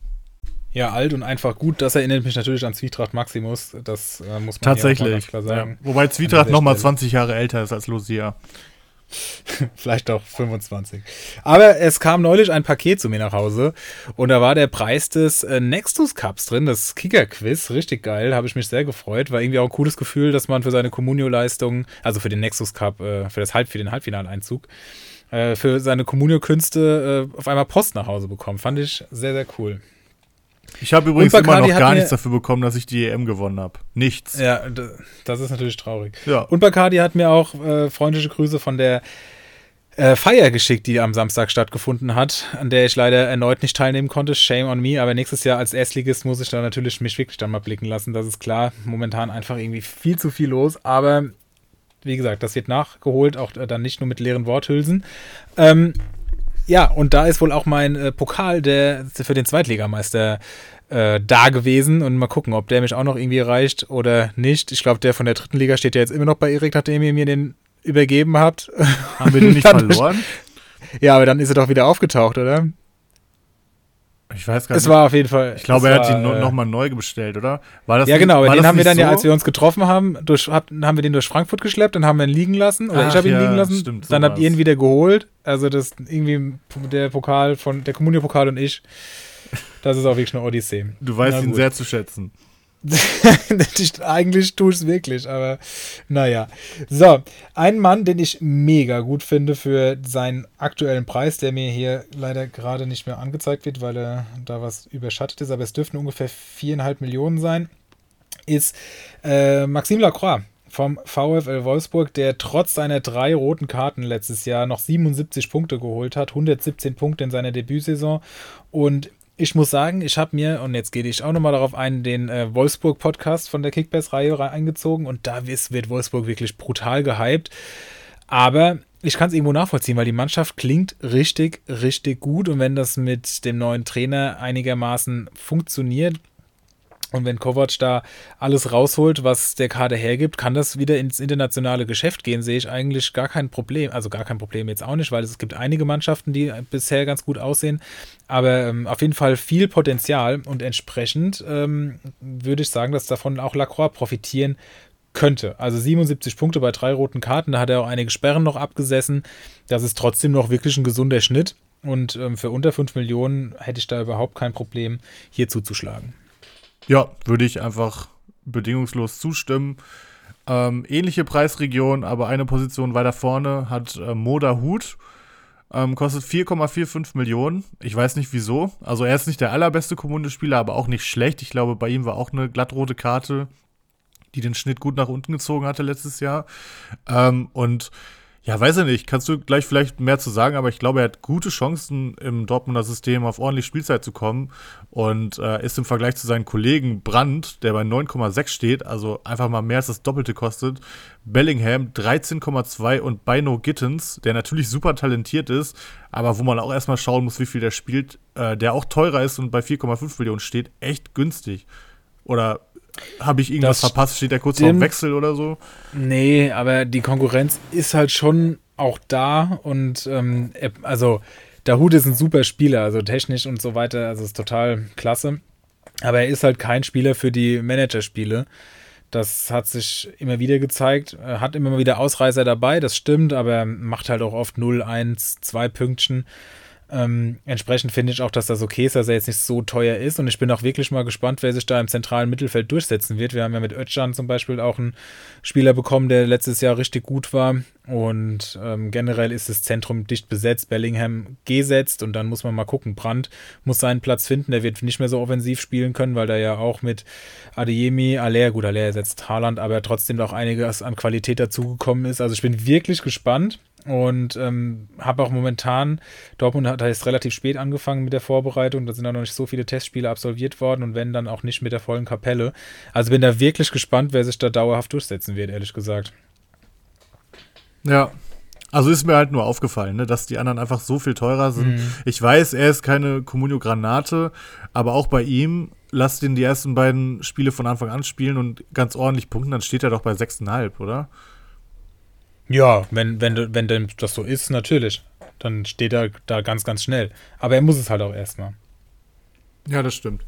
Ja, alt und einfach gut. Das erinnert mich natürlich an Zwietracht Maximus. Das äh, muss man Tatsächlich. klar sagen. Ja. Wobei Zwietracht nochmal 20 Jahre älter ist als Lucia. *laughs* Vielleicht auch 25. Aber es kam neulich ein Paket zu mir nach Hause und da war der Preis des äh, Nextus Cups drin, das Kicker-Quiz. Richtig geil, habe ich mich sehr gefreut. War irgendwie auch ein cooles Gefühl, dass man für seine Communio-Leistung, also für den Nextus Cup, äh, für, das Halb, für den Halbfinaleinzug, äh, für seine Communio-Künste auf einmal Post nach Hause bekommt. Fand ich sehr, sehr cool. Ich habe übrigens immer noch gar nichts dafür bekommen, dass ich die EM gewonnen habe. Nichts. Ja, das ist natürlich traurig. Ja. Und Bacardi hat mir auch äh, freundliche Grüße von der äh, Feier geschickt, die am Samstag stattgefunden hat, an der ich leider erneut nicht teilnehmen konnte. Shame on me. Aber nächstes Jahr als Erstligist muss ich da natürlich mich wirklich dann mal blicken lassen. Das ist klar. Momentan einfach irgendwie viel zu viel los. Aber wie gesagt, das wird nachgeholt, auch dann nicht nur mit leeren Worthülsen. Ähm, ja, und da ist wohl auch mein äh, Pokal der, für den Zweitligameister äh, da gewesen. Und mal gucken, ob der mich auch noch irgendwie reicht oder nicht. Ich glaube, der von der dritten Liga steht ja jetzt immer noch bei Erik, nachdem ihr mir den übergeben habt. Haben wir den *laughs* nicht verloren? Ja, aber dann ist er doch wieder aufgetaucht, oder? Ich weiß gar nicht. Es war auf jeden Fall. Ich glaube, er hat ihn äh, nochmal neu bestellt, oder? War das ja, genau. Den haben wir dann so? ja, als wir uns getroffen haben, durch, hab, haben wir den durch Frankfurt geschleppt, dann haben ihn liegen lassen. Oder Ach, ich habe ihn ja, liegen lassen. Stimmt, dann habt ihr ihn wieder geholt. Also, das irgendwie der Pokal von, der Kommunio-Pokal und ich. Das ist auch wirklich eine Odyssee. Du weißt ihn sehr zu schätzen. *laughs* Eigentlich tue ich es wirklich, aber naja. So, ein Mann, den ich mega gut finde für seinen aktuellen Preis, der mir hier leider gerade nicht mehr angezeigt wird, weil er da was überschattet ist, aber es dürften ungefähr viereinhalb Millionen sein, ist äh, Maxime Lacroix vom VfL Wolfsburg, der trotz seiner drei roten Karten letztes Jahr noch 77 Punkte geholt hat, 117 Punkte in seiner Debütsaison und ich muss sagen, ich habe mir, und jetzt gehe ich auch nochmal darauf ein, den äh, Wolfsburg-Podcast von der Kickbase-Reihe eingezogen und da wird Wolfsburg wirklich brutal gehypt. Aber ich kann es irgendwo nachvollziehen, weil die Mannschaft klingt richtig, richtig gut und wenn das mit dem neuen Trainer einigermaßen funktioniert, und wenn Kovac da alles rausholt, was der Kader hergibt, kann das wieder ins internationale Geschäft gehen, sehe ich eigentlich gar kein Problem. Also gar kein Problem jetzt auch nicht, weil es gibt einige Mannschaften, die bisher ganz gut aussehen. Aber ähm, auf jeden Fall viel Potenzial und entsprechend ähm, würde ich sagen, dass davon auch Lacroix profitieren könnte. Also 77 Punkte bei drei roten Karten, da hat er auch einige Sperren noch abgesessen. Das ist trotzdem noch wirklich ein gesunder Schnitt. Und ähm, für unter 5 Millionen hätte ich da überhaupt kein Problem, hier zuzuschlagen. Ja, würde ich einfach bedingungslos zustimmen. Ähm, ähnliche Preisregion, aber eine Position weiter vorne hat äh, Moda Hut. Ähm, kostet 4,45 Millionen. Ich weiß nicht wieso. Also er ist nicht der allerbeste Kommunenspieler, aber auch nicht schlecht. Ich glaube, bei ihm war auch eine glattrote Karte, die den Schnitt gut nach unten gezogen hatte letztes Jahr. Ähm, und ja, weiß ich nicht. Kannst du gleich vielleicht mehr zu sagen, aber ich glaube, er hat gute Chancen im Dortmunder System auf ordentlich Spielzeit zu kommen und äh, ist im Vergleich zu seinen Kollegen Brandt, der bei 9,6 steht, also einfach mal mehr als das Doppelte kostet, Bellingham 13,2 und Bino Gittens, der natürlich super talentiert ist, aber wo man auch erstmal schauen muss, wie viel der spielt, äh, der auch teurer ist und bei 4,5 Millionen steht, echt günstig. Oder habe ich irgendwas das verpasst? Steht der kurz vor dem Wechsel oder so? Nee, aber die Konkurrenz ist halt schon auch da und ähm, also Dahut ist ein super Spieler, also technisch und so weiter, also ist total klasse. Aber er ist halt kein Spieler für die Managerspiele. Das hat sich immer wieder gezeigt. Er hat immer wieder Ausreißer dabei, das stimmt, aber er macht halt auch oft 0, 1, 2 Pünktchen. Ähm, entsprechend finde ich auch, dass das okay ist, dass er jetzt nicht so teuer ist. Und ich bin auch wirklich mal gespannt, wer sich da im zentralen Mittelfeld durchsetzen wird. Wir haben ja mit Özcan zum Beispiel auch einen Spieler bekommen, der letztes Jahr richtig gut war. Und ähm, generell ist das Zentrum dicht besetzt. Bellingham gesetzt und dann muss man mal gucken. Brandt muss seinen Platz finden. Der wird nicht mehr so offensiv spielen können, weil da ja auch mit Adeyemi, Aller, gut, Aller ersetzt Haaland, aber trotzdem auch einiges an Qualität dazugekommen ist. Also ich bin wirklich gespannt und ähm, habe auch momentan, Dortmund hat jetzt relativ spät angefangen mit der Vorbereitung, da sind auch noch nicht so viele Testspiele absolviert worden und wenn dann auch nicht mit der vollen Kapelle. Also bin da wirklich gespannt, wer sich da dauerhaft durchsetzen wird, ehrlich gesagt. Ja, also ist mir halt nur aufgefallen, ne, dass die anderen einfach so viel teurer sind. Mhm. Ich weiß, er ist keine Comunio Granate, aber auch bei ihm, lasst ihn die ersten beiden Spiele von Anfang an spielen und ganz ordentlich punkten, dann steht er doch bei 6,5, oder? Ja, wenn, wenn, wenn denn das so ist, natürlich. Dann steht er da ganz, ganz schnell. Aber er muss es halt auch erstmal. Ja, das stimmt.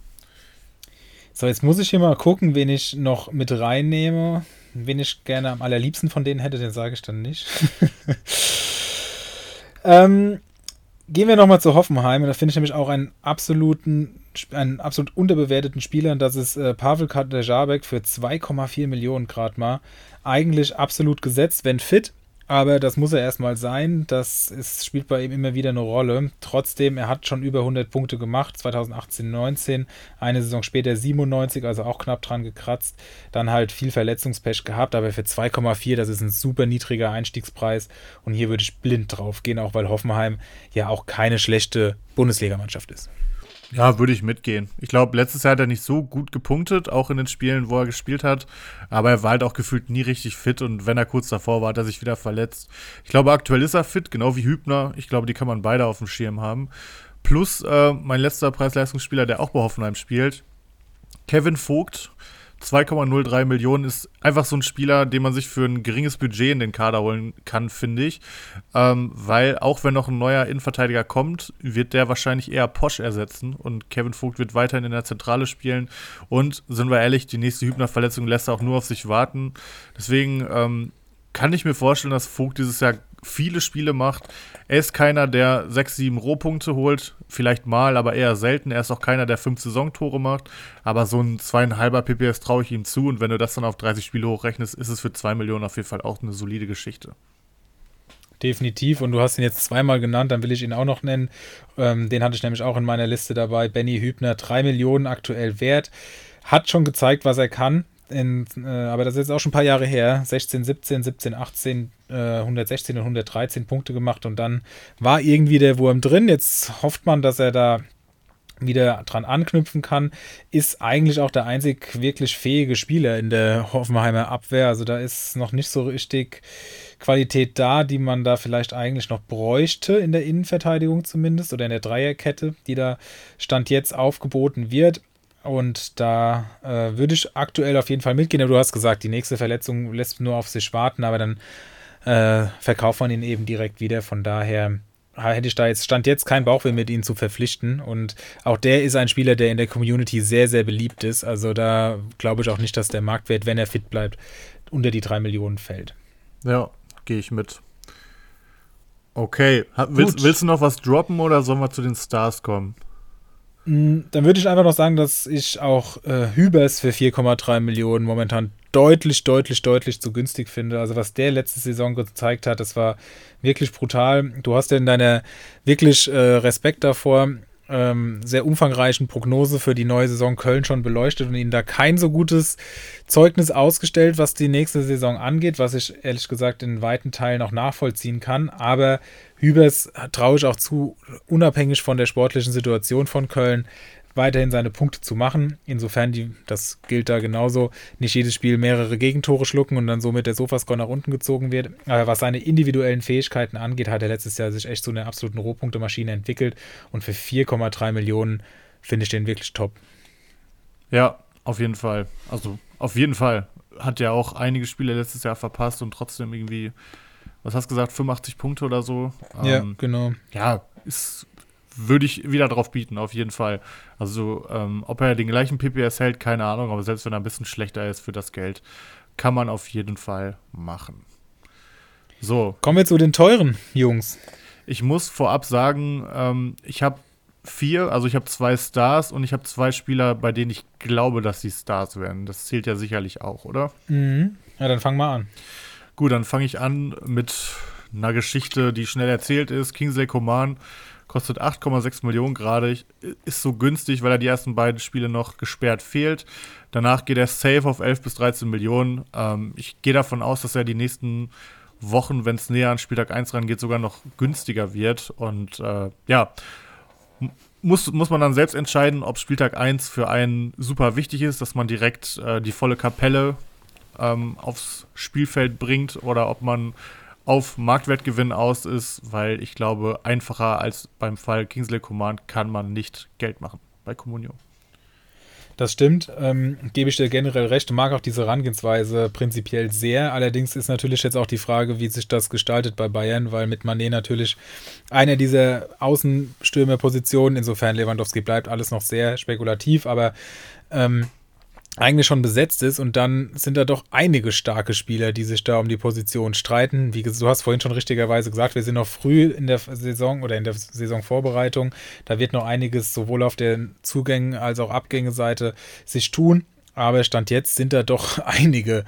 So, jetzt muss ich hier mal gucken, wen ich noch mit reinnehme. Wen ich gerne am allerliebsten von denen hätte, den sage ich dann nicht. *laughs* ähm, gehen wir nochmal zu Hoffenheim. Da finde ich nämlich auch einen absoluten, einen absolut unterbewerteten Spieler. Und das ist äh, Pavel Kadejabek für 2,4 Millionen Grad mal eigentlich absolut gesetzt, wenn fit. Aber das muss er erstmal sein. Das ist, spielt bei ihm immer wieder eine Rolle. Trotzdem, er hat schon über 100 Punkte gemacht. 2018, 19. Eine Saison später 97, also auch knapp dran gekratzt. Dann halt viel Verletzungspech gehabt. Aber für 2,4, das ist ein super niedriger Einstiegspreis. Und hier würde ich blind drauf gehen, auch weil Hoffenheim ja auch keine schlechte Bundesligamannschaft ist. Ja, würde ich mitgehen. Ich glaube, letztes Jahr hat er nicht so gut gepunktet, auch in den Spielen, wo er gespielt hat. Aber er war halt auch gefühlt nie richtig fit und wenn er kurz davor war, hat er sich wieder verletzt. Ich glaube, aktuell ist er fit, genau wie Hübner. Ich glaube, die kann man beide auf dem Schirm haben. Plus äh, mein letzter Preis-Leistungsspieler, der auch bei Hoffenheim spielt, Kevin Vogt 2,03 Millionen ist einfach so ein Spieler, den man sich für ein geringes Budget in den Kader holen kann, finde ich. Ähm, weil auch wenn noch ein neuer Innenverteidiger kommt, wird der wahrscheinlich eher Posch ersetzen und Kevin Vogt wird weiterhin in der Zentrale spielen. Und sind wir ehrlich, die nächste Hübner-Verletzung lässt auch nur auf sich warten. Deswegen ähm, kann ich mir vorstellen, dass Vogt dieses Jahr viele Spiele macht. Er ist keiner, der sechs, sieben Rohpunkte holt. Vielleicht mal, aber eher selten. Er ist auch keiner, der fünf Saisontore macht. Aber so ein zweieinhalber PPS traue ich ihm zu. Und wenn du das dann auf 30 Spiele hochrechnest, ist es für zwei Millionen auf jeden Fall auch eine solide Geschichte. Definitiv. Und du hast ihn jetzt zweimal genannt, dann will ich ihn auch noch nennen. Ähm, den hatte ich nämlich auch in meiner Liste dabei. Benny Hübner, drei Millionen aktuell wert. Hat schon gezeigt, was er kann in, äh, aber das ist jetzt auch schon ein paar Jahre her, 16, 17, 17, 18, äh, 116 und 113 Punkte gemacht und dann war irgendwie der Wurm drin. Jetzt hofft man, dass er da wieder dran anknüpfen kann, ist eigentlich auch der einzig wirklich fähige Spieler in der Hoffenheimer Abwehr. Also da ist noch nicht so richtig Qualität da, die man da vielleicht eigentlich noch bräuchte in der Innenverteidigung zumindest oder in der Dreierkette, die da Stand jetzt aufgeboten wird. Und da äh, würde ich aktuell auf jeden Fall mitgehen. Aber du hast gesagt, die nächste Verletzung lässt nur auf sich warten, aber dann äh, verkauft man ihn eben direkt wieder. Von daher hätte ich da jetzt, stand jetzt kein Bauchweh mit ihn zu verpflichten. Und auch der ist ein Spieler, der in der Community sehr, sehr beliebt ist. Also da glaube ich auch nicht, dass der Marktwert, wenn er fit bleibt, unter die drei Millionen fällt. Ja, gehe ich mit. Okay, willst, willst, du noch was droppen oder sollen wir zu den Stars kommen? Mm, dann würde ich einfach noch sagen, dass ich auch äh, Hübers für 4,3 Millionen momentan deutlich, deutlich, deutlich zu günstig finde. Also was der letzte Saison gezeigt hat, das war wirklich brutal. Du hast ja in deiner wirklich äh, Respekt davor ähm, sehr umfangreichen Prognose für die neue Saison Köln schon beleuchtet und ihnen da kein so gutes Zeugnis ausgestellt, was die nächste Saison angeht, was ich ehrlich gesagt in weiten Teilen auch nachvollziehen kann. Aber Hübers traue ich auch zu, unabhängig von der sportlichen Situation von Köln, weiterhin seine Punkte zu machen. Insofern, die, das gilt da genauso, nicht jedes Spiel mehrere Gegentore schlucken und dann somit der Sofascore nach unten gezogen wird. Aber was seine individuellen Fähigkeiten angeht, hat er letztes Jahr sich echt zu einer absoluten Rohpunktemaschine entwickelt und für 4,3 Millionen finde ich den wirklich top. Ja, auf jeden Fall. Also auf jeden Fall. Hat ja auch einige Spiele letztes Jahr verpasst und trotzdem irgendwie, was hast du gesagt, 85 Punkte oder so. Ja, ähm, genau. Ja, ist würde ich wieder drauf bieten, auf jeden Fall. Also, ähm, ob er den gleichen PPS hält, keine Ahnung, aber selbst wenn er ein bisschen schlechter ist für das Geld, kann man auf jeden Fall machen. So. Kommen wir zu den teuren Jungs. Ich muss vorab sagen, ähm, ich habe vier, also ich habe zwei Stars und ich habe zwei Spieler, bei denen ich glaube, dass sie Stars werden. Das zählt ja sicherlich auch, oder? Mhm. Ja, dann fang mal an. Gut, dann fange ich an mit einer Geschichte, die schnell erzählt ist. Kingsley Coman kostet 8,6 Millionen gerade, ist so günstig, weil er die ersten beiden Spiele noch gesperrt fehlt. Danach geht er safe auf 11 bis 13 Millionen. Ähm, ich gehe davon aus, dass er die nächsten Wochen, wenn es näher an Spieltag 1 rangeht, sogar noch günstiger wird. Und äh, ja, muss, muss man dann selbst entscheiden, ob Spieltag 1 für einen super wichtig ist, dass man direkt äh, die volle Kapelle ähm, aufs Spielfeld bringt oder ob man auf Marktwertgewinn aus ist, weil ich glaube, einfacher als beim Fall Kingsley Command kann man nicht Geld machen bei Communio. Das stimmt, ähm, gebe ich dir generell recht. Mag auch diese Herangehensweise prinzipiell sehr. Allerdings ist natürlich jetzt auch die Frage, wie sich das gestaltet bei Bayern, weil mit Manet natürlich einer dieser Außenstürmerpositionen, insofern Lewandowski bleibt alles noch sehr spekulativ, aber ähm, eigentlich schon besetzt ist und dann sind da doch einige starke Spieler, die sich da um die Position streiten. Wie du hast vorhin schon richtigerweise gesagt, wir sind noch früh in der Saison oder in der Saisonvorbereitung. Da wird noch einiges sowohl auf der Zugängen- als auch Abgängeseite sich tun. Aber Stand jetzt sind da doch *laughs* einige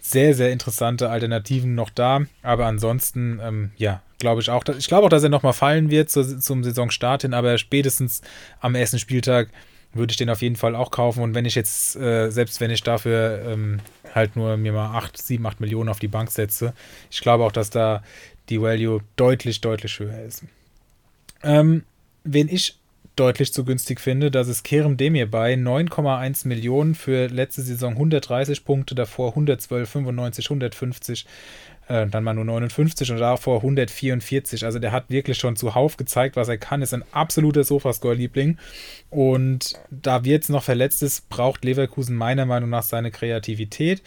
sehr, sehr interessante Alternativen noch da. Aber ansonsten, ähm, ja, glaube ich auch. Ich glaube auch, dass er nochmal fallen wird zu, zum Saisonstart hin, aber spätestens am ersten Spieltag würde ich den auf jeden Fall auch kaufen. Und wenn ich jetzt, äh, selbst wenn ich dafür ähm, halt nur mir mal 8, 7, 8 Millionen auf die Bank setze, ich glaube auch, dass da die Value deutlich, deutlich höher ist. Ähm, wen ich deutlich zu günstig finde, das ist Kerem Demir bei 9,1 Millionen für letzte Saison 130 Punkte, davor 112, 95, 150 äh, dann mal nur 59 und davor 144. Also der hat wirklich schon zuhauf gezeigt, was er kann. Ist ein absoluter Sofascore-Liebling. Und da wir jetzt noch verletzt ist, braucht Leverkusen meiner Meinung nach seine Kreativität.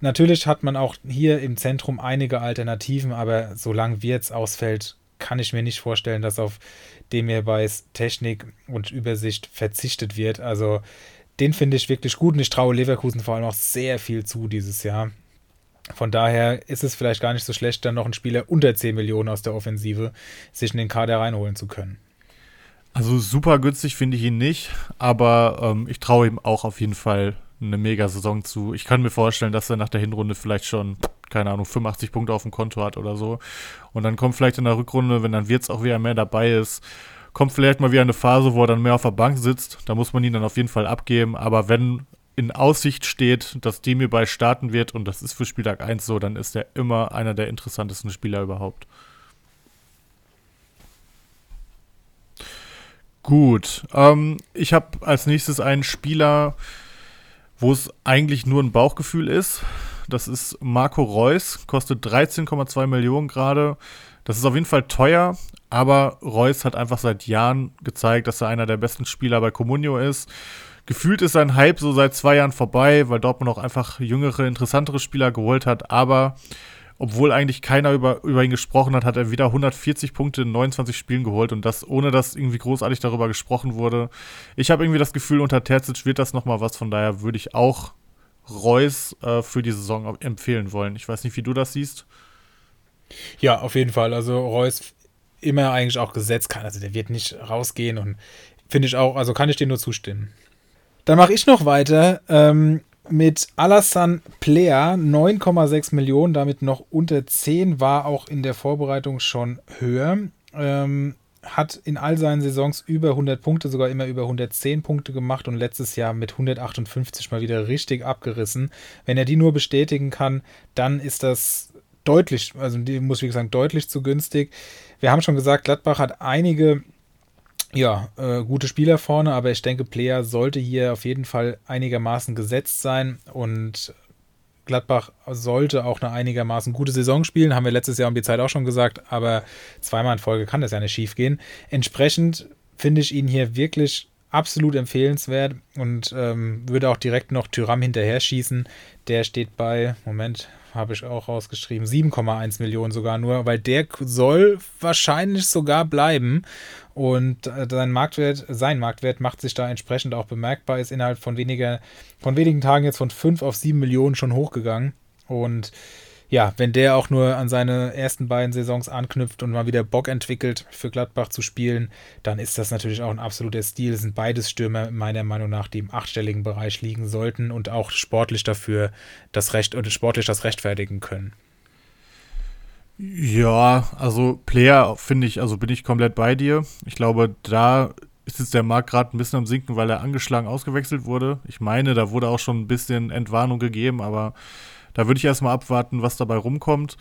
Natürlich hat man auch hier im Zentrum einige Alternativen, aber solange Wirtz ausfällt, kann ich mir nicht vorstellen, dass auf dem hier bei Technik und Übersicht verzichtet wird. Also den finde ich wirklich gut und ich traue Leverkusen vor allem auch sehr viel zu dieses Jahr. Von daher ist es vielleicht gar nicht so schlecht, dann noch einen Spieler unter 10 Millionen aus der Offensive sich in den Kader reinholen zu können. Also super günstig finde ich ihn nicht, aber ähm, ich traue ihm auch auf jeden Fall eine Mega-Saison zu. Ich kann mir vorstellen, dass er nach der Hinrunde vielleicht schon, keine Ahnung, 85 Punkte auf dem Konto hat oder so. Und dann kommt vielleicht in der Rückrunde, wenn dann Wirtz auch wieder mehr dabei ist, kommt vielleicht mal wieder eine Phase, wo er dann mehr auf der Bank sitzt. Da muss man ihn dann auf jeden Fall abgeben. Aber wenn in Aussicht steht, dass Demir bei starten wird und das ist für Spieltag 1 so, dann ist er immer einer der interessantesten Spieler überhaupt. Gut, ähm, ich habe als nächstes einen Spieler, wo es eigentlich nur ein Bauchgefühl ist. Das ist Marco Reus, kostet 13,2 Millionen gerade. Das ist auf jeden Fall teuer, aber Reus hat einfach seit Jahren gezeigt, dass er einer der besten Spieler bei Comunio ist gefühlt ist sein Hype so seit zwei Jahren vorbei, weil Dortmund auch einfach jüngere, interessantere Spieler geholt hat. Aber obwohl eigentlich keiner über, über ihn gesprochen hat, hat er wieder 140 Punkte in 29 Spielen geholt und das ohne dass irgendwie großartig darüber gesprochen wurde. Ich habe irgendwie das Gefühl, unter Terzic wird das nochmal was, von daher würde ich auch Reus äh, für die Saison empfehlen wollen. Ich weiß nicht, wie du das siehst. Ja, auf jeden Fall. Also Reus immer eigentlich auch gesetzt kann. Also der wird nicht rausgehen und finde ich auch, also kann ich dir nur zustimmen. Dann mache ich noch weiter ähm, mit Alassane Player, 9,6 Millionen, damit noch unter 10, war auch in der Vorbereitung schon höher. Ähm, hat in all seinen Saisons über 100 Punkte, sogar immer über 110 Punkte gemacht und letztes Jahr mit 158 mal wieder richtig abgerissen. Wenn er die nur bestätigen kann, dann ist das deutlich, also die muss wie gesagt deutlich zu günstig. Wir haben schon gesagt, Gladbach hat einige ja, äh, gute Spieler vorne, aber ich denke, Player sollte hier auf jeden Fall einigermaßen gesetzt sein und Gladbach sollte auch eine einigermaßen gute Saison spielen, haben wir letztes Jahr um die Zeit auch schon gesagt, aber zweimal in Folge kann das ja nicht schief gehen. Entsprechend finde ich ihn hier wirklich absolut empfehlenswert und ähm, würde auch direkt noch Tyram hinterher schießen. Der steht bei, Moment, habe ich auch rausgeschrieben, 7,1 Millionen sogar nur, weil der soll wahrscheinlich sogar bleiben. Und äh, sein Marktwert, sein Marktwert macht sich da entsprechend auch bemerkbar, ist innerhalb von weniger, von wenigen Tagen jetzt von 5 auf 7 Millionen schon hochgegangen. Und ja, wenn der auch nur an seine ersten beiden Saisons anknüpft und mal wieder Bock entwickelt, für Gladbach zu spielen, dann ist das natürlich auch ein absoluter Stil. Das sind beides Stürmer, meiner Meinung nach, die im achtstelligen Bereich liegen sollten und auch sportlich dafür das Recht und sportlich das rechtfertigen können. Ja, also Player finde ich, also bin ich komplett bei dir. Ich glaube, da ist jetzt der Markt gerade ein bisschen am Sinken, weil er angeschlagen ausgewechselt wurde. Ich meine, da wurde auch schon ein bisschen Entwarnung gegeben, aber da würde ich erstmal abwarten, was dabei rumkommt.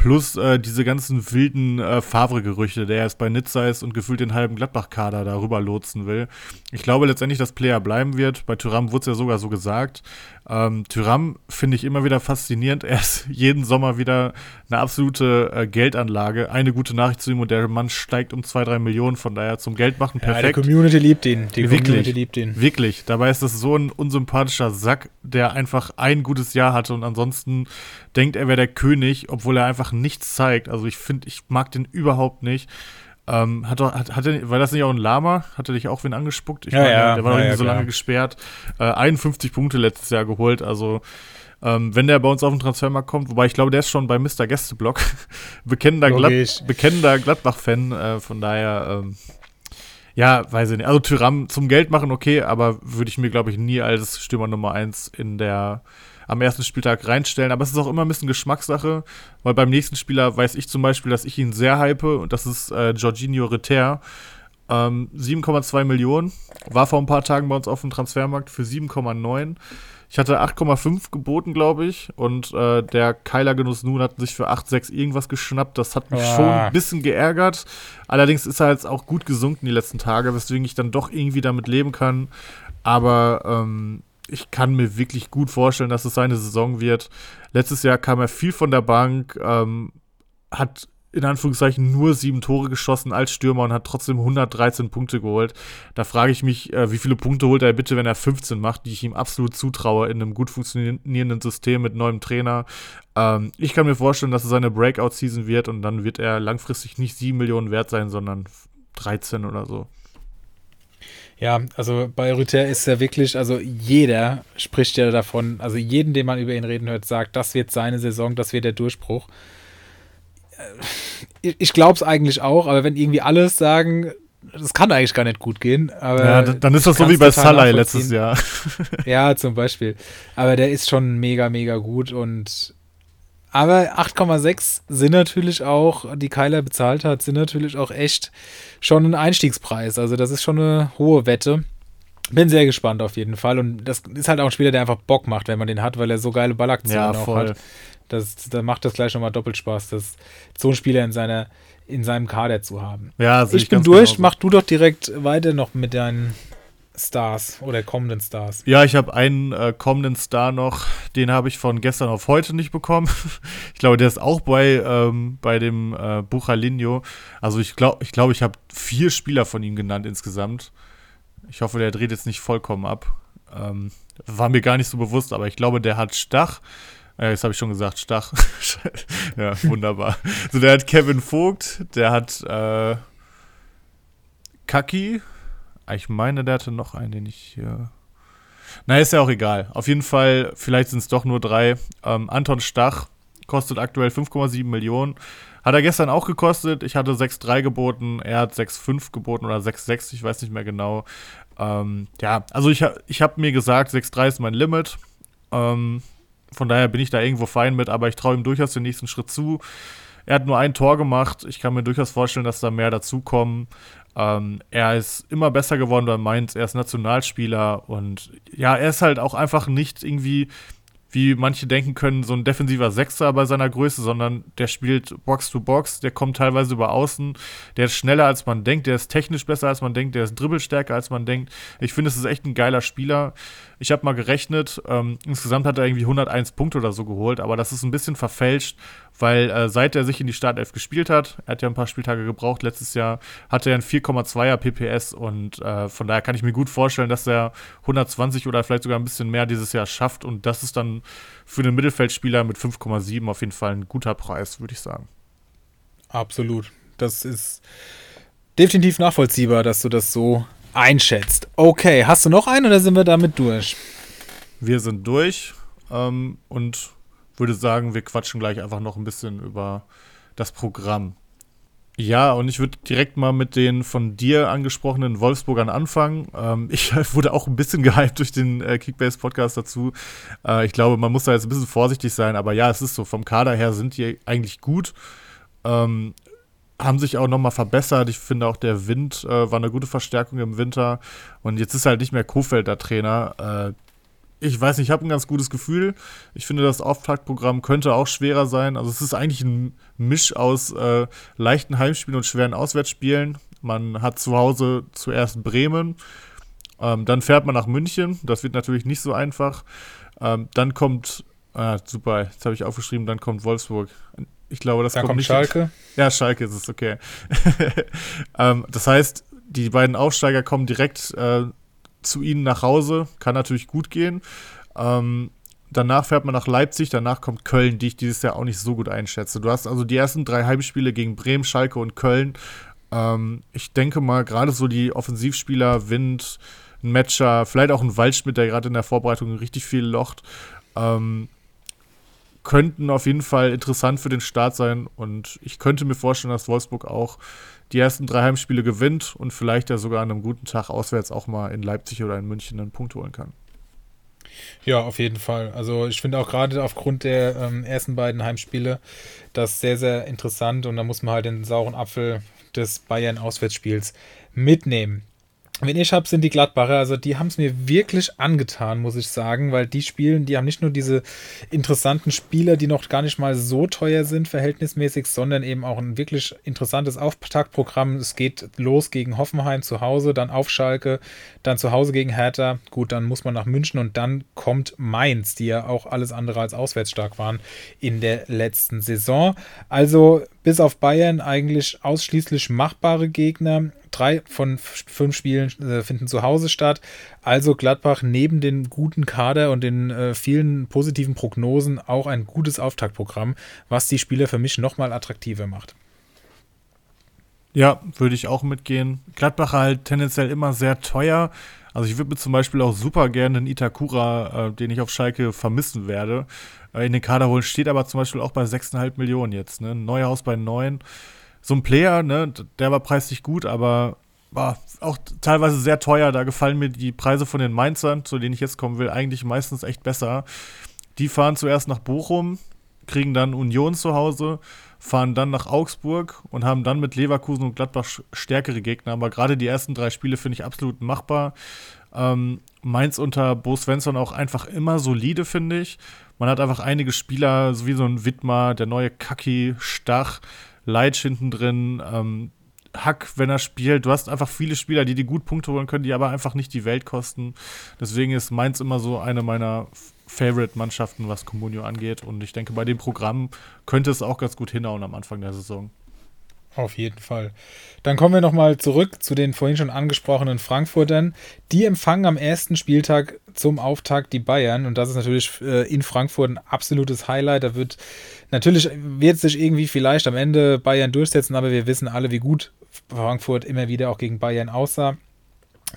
Plus äh, diese ganzen wilden äh, Favre-Gerüchte, der jetzt bei Nizza ist und gefühlt den halben Gladbach-Kader darüber lotsen will. Ich glaube letztendlich, dass Player bleiben wird. Bei Tyram wurde es ja sogar so gesagt. Ähm, Tyram finde ich immer wieder faszinierend. *laughs* Er ist jeden Sommer wieder eine absolute äh, Geldanlage. Eine gute Nachricht zu ihm und der Mann steigt um zwei, drei Millionen. Von daher zum Geld machen perfekt. Ja, die Community liebt ihn. Die wirklich, Community liebt ihn. Wirklich. Dabei ist das so ein unsympathischer Sack, der einfach ein gutes Jahr hatte und ansonsten denkt, er wäre der König, obwohl er einfach nichts zeigt. Also ich finde, ich mag den überhaupt nicht. Ähm, hat, hat, hat er, war das nicht auch ein Lama? Hat er dich auch wen angespuckt? Ich ja, meine, ja, der war ja, noch ja, so lange gesperrt. Äh, 51 Punkte letztes Jahr geholt. Also, ähm, wenn der bei uns auf den Transfermarkt kommt, wobei ich glaube, der ist schon bei Mr. Gästeblock. *laughs* bekennender, Glad bekennender Gladbach-Fan. Äh, von daher, ähm, ja, weiß ich nicht. Also, Tyram zum Geld machen, okay, aber würde ich mir, glaube ich, nie als Stürmer Nummer 1 in der am ersten Spieltag reinstellen. Aber es ist auch immer ein bisschen Geschmackssache, weil beim nächsten Spieler weiß ich zum Beispiel, dass ich ihn sehr hype und das ist äh, Jorginho Reter. Ähm, 7,2 Millionen. War vor ein paar Tagen bei uns auf dem Transfermarkt für 7,9. Ich hatte 8,5 geboten, glaube ich. Und äh, der Keiler Genuss Nun hat sich für 8,6 irgendwas geschnappt. Das hat mich ja. schon ein bisschen geärgert. Allerdings ist er jetzt auch gut gesunken die letzten Tage, weswegen ich dann doch irgendwie damit leben kann. Aber ähm, ich kann mir wirklich gut vorstellen, dass es seine Saison wird. Letztes Jahr kam er viel von der Bank, ähm, hat in Anführungszeichen nur sieben Tore geschossen als Stürmer und hat trotzdem 113 Punkte geholt. Da frage ich mich, äh, wie viele Punkte holt er bitte, wenn er 15 macht, die ich ihm absolut zutraue in einem gut funktionierenden System mit neuem Trainer. Ähm, ich kann mir vorstellen, dass es seine Breakout-Season wird und dann wird er langfristig nicht 7 Millionen wert sein, sondern 13 oder so. Ja, also bei Rüther ist ja wirklich, also jeder spricht ja davon, also jeden, den man über ihn reden hört, sagt, das wird seine Saison, das wird der Durchbruch. Äh, ich glaube es eigentlich auch, aber wenn irgendwie alles sagen, das kann eigentlich gar nicht gut gehen. Aber ja, dann ist das so wie bei Salai letztes Jahr. ja, zum Beispiel. Aber der ist schon mega, mega gut und aber 8,6 sind natürlich auch, die Keiler bezahlt hat, sind natürlich auch echt schon ein Einstiegspreis. Also das ist schon eine hohe Wette. Bin sehr gespannt auf jeden Fall. Und das ist halt auch ein Spieler, der einfach Bock macht, wenn man den hat, weil er so geile Ballaktionen ja, auch hat. Das, da macht das gleich nochmal doppelt Spaß, das, so einen Spieler in, seiner, in seinem Kader zu haben. Ja, ich, ich bin durch, genauso. mach du doch direkt weiter noch mit deinen Stars oder kommenden Stars. Ja, ich habe einen äh, kommenden Star noch, den habe ich von gestern auf heute nicht bekommen. *laughs* ich glaube, der ist auch bei, ähm, bei dem äh, Buchalinho. Also ich glaube, ich, glaub, ich habe vier Spieler von ihm genannt insgesamt. Ich hoffe, der dreht jetzt nicht vollkommen ab. Ähm, war mir gar nicht so bewusst, aber ich glaube, der hat Stach, Ja, jetzt habe ich schon gesagt, Stach. *laughs* ja, wunderbar. So, der hat Kevin Vogt, der hat äh, Kaki. Ich meine, der hatte noch einen, den ich hier. Na, ist ja auch egal. Auf jeden Fall, vielleicht sind es doch nur drei. Ähm, Anton Stach kostet aktuell 5,7 Millionen. Hat er gestern auch gekostet. Ich hatte 6,3 geboten. Er hat 6,5 geboten oder 6,6, ich weiß nicht mehr genau. Ähm, ja, also ich, ich habe mir gesagt, 6,3 ist mein Limit. Ähm, von daher bin ich da irgendwo fein mit, aber ich traue ihm durchaus den nächsten Schritt zu. Er hat nur ein Tor gemacht. Ich kann mir durchaus vorstellen, dass da mehr dazukommen. Ähm, er ist immer besser geworden bei Mainz. Er ist Nationalspieler und ja, er ist halt auch einfach nicht irgendwie wie manche denken können, so ein defensiver Sechser bei seiner Größe, sondern der spielt Box to Box, der kommt teilweise über außen, der ist schneller als man denkt, der ist technisch besser als man denkt, der ist dribbelstärker als man denkt. Ich finde, es ist echt ein geiler Spieler. Ich habe mal gerechnet, ähm, insgesamt hat er irgendwie 101 Punkte oder so geholt, aber das ist ein bisschen verfälscht, weil äh, seit er sich in die Startelf gespielt hat, er hat ja ein paar Spieltage gebraucht letztes Jahr, hatte er ein 4,2er PPS und äh, von daher kann ich mir gut vorstellen, dass er 120 oder vielleicht sogar ein bisschen mehr dieses Jahr schafft und das ist dann für einen Mittelfeldspieler mit 5,7 auf jeden Fall ein guter Preis, würde ich sagen. Absolut. Das ist definitiv nachvollziehbar, dass du das so einschätzt. Okay, hast du noch einen oder sind wir damit durch? Wir sind durch ähm, und würde sagen, wir quatschen gleich einfach noch ein bisschen über das Programm. Ja, und ich würde direkt mal mit den von dir angesprochenen Wolfsburgern anfangen. Ähm, ich *laughs* wurde auch ein bisschen gehypt durch den äh, Kickbase-Podcast dazu. Äh, ich glaube, man muss da jetzt ein bisschen vorsichtig sein, aber ja, es ist so, vom Kader her sind die eigentlich gut. Ähm, haben sich auch nochmal verbessert. Ich finde auch der Wind äh, war eine gute Verstärkung im Winter. Und jetzt ist halt nicht mehr Kofeld der Trainer. Äh, ich weiß nicht, ich habe ein ganz gutes Gefühl. Ich finde, das Auftaktprogramm könnte auch schwerer sein. Also es ist eigentlich ein Misch aus äh, leichten Heimspielen und schweren Auswärtsspielen. Man hat zu Hause zuerst Bremen, ähm, dann fährt man nach München. Das wird natürlich nicht so einfach. Ähm, dann kommt, ah, super, jetzt habe ich aufgeschrieben, dann kommt Wolfsburg. Ich glaube, das Dann kommt kommt nicht. Schalke. Ja, Schalke ist es, okay. *laughs* ähm, das heißt, die beiden Aufsteiger kommen direkt äh, zu ihnen nach Hause. Kann natürlich gut gehen. Ähm, danach fährt man nach Leipzig, danach kommt Köln, die ich dieses Jahr auch nicht so gut einschätze. Du hast also die ersten drei Heimspiele gegen Bremen, Schalke und Köln. Ähm, ich denke mal, gerade so die Offensivspieler, Wind, ein Matcher, vielleicht auch ein Waldschmidt, der gerade in der Vorbereitung richtig viel locht, ähm, könnten auf jeden Fall interessant für den Start sein. Und ich könnte mir vorstellen, dass Wolfsburg auch die ersten drei Heimspiele gewinnt und vielleicht ja sogar an einem guten Tag auswärts auch mal in Leipzig oder in München einen Punkt holen kann. Ja, auf jeden Fall. Also ich finde auch gerade aufgrund der ähm, ersten beiden Heimspiele das sehr, sehr interessant und da muss man halt den sauren Apfel des Bayern-Auswärtsspiels mitnehmen. Wen ich habe, sind die Gladbacher. Also die haben es mir wirklich angetan, muss ich sagen, weil die spielen, die haben nicht nur diese interessanten Spieler, die noch gar nicht mal so teuer sind, verhältnismäßig, sondern eben auch ein wirklich interessantes Auftaktprogramm. Es geht los gegen Hoffenheim zu Hause, dann auf Schalke, dann zu Hause gegen Hertha. Gut, dann muss man nach München und dann kommt Mainz, die ja auch alles andere als auswärts stark waren in der letzten Saison. Also bis auf Bayern eigentlich ausschließlich machbare Gegner. Drei von fünf Spielen äh, finden zu Hause statt. Also Gladbach neben den guten Kader und den äh, vielen positiven Prognosen auch ein gutes Auftaktprogramm, was die Spieler für mich nochmal attraktiver macht. Ja, würde ich auch mitgehen. Gladbach halt tendenziell immer sehr teuer. Also ich würde mir zum Beispiel auch super gerne einen Itakura, äh, den ich auf Schalke vermissen werde, äh, in den Kader holen. Steht aber zum Beispiel auch bei 6,5 Millionen jetzt. Ne? Neuhaus bei 9 so ein Player, ne, der war preislich gut, aber war auch teilweise sehr teuer. Da gefallen mir die Preise von den Mainzern, zu denen ich jetzt kommen will, eigentlich meistens echt besser. Die fahren zuerst nach Bochum, kriegen dann Union zu Hause, fahren dann nach Augsburg und haben dann mit Leverkusen und Gladbach stärkere Gegner. Aber gerade die ersten drei Spiele finde ich absolut machbar. Ähm, Mainz unter Bo Svensson auch einfach immer solide, finde ich. Man hat einfach einige Spieler, so wie so ein Wittmar, der neue Kaki, Stach, Leitsch hinten drin, ähm, Hack, wenn er spielt. Du hast einfach viele Spieler, die die gut Punkte holen können, die aber einfach nicht die Welt kosten. Deswegen ist Mainz immer so eine meiner Favorite-Mannschaften, was Comunio angeht. Und ich denke, bei dem Programm könnte es auch ganz gut hinhauen am Anfang der Saison. Auf jeden Fall. Dann kommen wir nochmal zurück zu den vorhin schon angesprochenen Frankfurtern. Die empfangen am ersten Spieltag zum Auftakt die Bayern und das ist natürlich äh, in Frankfurt ein absolutes Highlight. Da wird natürlich wird sich irgendwie vielleicht am Ende Bayern durchsetzen, aber wir wissen alle, wie gut Frankfurt immer wieder auch gegen Bayern aussah.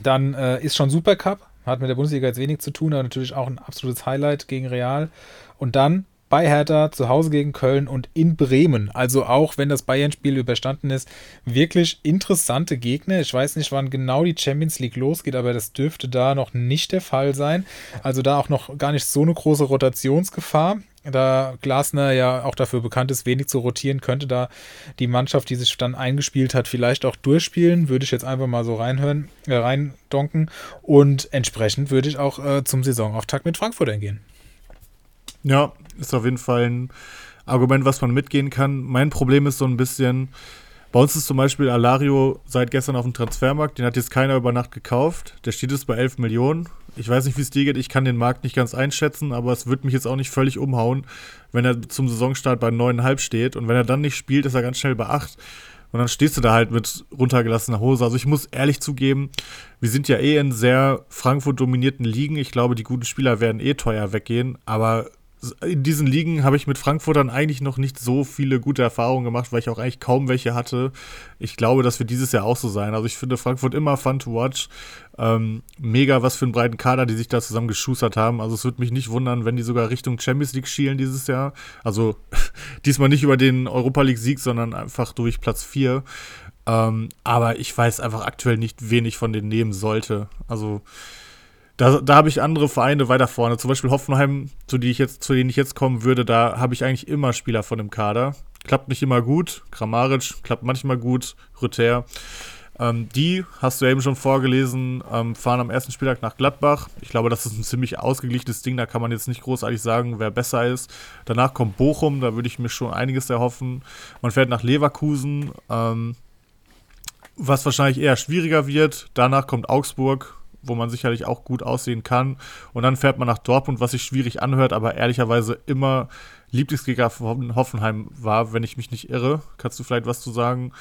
Dann äh, ist schon Supercup, hat mit der Bundesliga jetzt wenig zu tun, aber natürlich auch ein absolutes Highlight gegen Real. Und dann bei Hertha, zu Hause gegen Köln und in Bremen. Also auch wenn das Bayern-Spiel überstanden ist, wirklich interessante Gegner. Ich weiß nicht, wann genau die Champions League losgeht, aber das dürfte da noch nicht der Fall sein. Also da auch noch gar nicht so eine große Rotationsgefahr. Da Glasner ja auch dafür bekannt ist, wenig zu rotieren, könnte da die Mannschaft, die sich dann eingespielt hat, vielleicht auch durchspielen. Würde ich jetzt einfach mal so reinhören, äh, reindonken. Und entsprechend würde ich auch äh, zum Saisonauftakt mit Frankfurt eingehen. Ja, ist auf jeden Fall ein Argument, was man mitgehen kann. Mein Problem ist so ein bisschen, bei uns ist zum Beispiel Alario seit gestern auf dem Transfermarkt, den hat jetzt keiner über Nacht gekauft. Der steht jetzt bei 11 Millionen. Ich weiß nicht, wie es dir geht, ich kann den Markt nicht ganz einschätzen, aber es wird mich jetzt auch nicht völlig umhauen, wenn er zum Saisonstart bei 9,5 steht. Und wenn er dann nicht spielt, ist er ganz schnell bei 8. Und dann stehst du da halt mit runtergelassener Hose. Also ich muss ehrlich zugeben, wir sind ja eh in sehr Frankfurt dominierten Ligen. Ich glaube, die guten Spieler werden eh teuer weggehen. Aber in diesen Ligen habe ich mit Frankfurtern eigentlich noch nicht so viele gute Erfahrungen gemacht, weil ich auch eigentlich kaum welche hatte. Ich glaube, dass wir dieses Jahr auch so sein. Also ich finde Frankfurt immer fun to watch. Ähm, mega, was für einen breiten Kader, die sich da zusammen geschustert haben. Also es würde mich nicht wundern, wenn die sogar Richtung Champions League schielen dieses Jahr. Also *laughs* diesmal nicht über den Europa League Sieg, sondern einfach durch Platz 4. Ähm, aber ich weiß einfach aktuell nicht, wen ich von denen nehmen sollte. Also da, da habe ich andere Vereine weiter vorne. Zum Beispiel Hoffenheim, zu, die ich jetzt, zu denen ich jetzt kommen würde, da habe ich eigentlich immer Spieler von dem Kader. Klappt nicht immer gut. Kramaric klappt manchmal gut. Rüther. Ähm, die, hast du eben schon vorgelesen, ähm, fahren am ersten Spieltag nach Gladbach. Ich glaube, das ist ein ziemlich ausgeglichenes Ding. Da kann man jetzt nicht großartig sagen, wer besser ist. Danach kommt Bochum, da würde ich mir schon einiges erhoffen. Man fährt nach Leverkusen, ähm, was wahrscheinlich eher schwieriger wird. Danach kommt Augsburg, wo man sicherlich auch gut aussehen kann. Und dann fährt man nach Dortmund, was sich schwierig anhört, aber ehrlicherweise immer Lieblingsgegner von Hoffenheim war, wenn ich mich nicht irre. Kannst du vielleicht was zu sagen?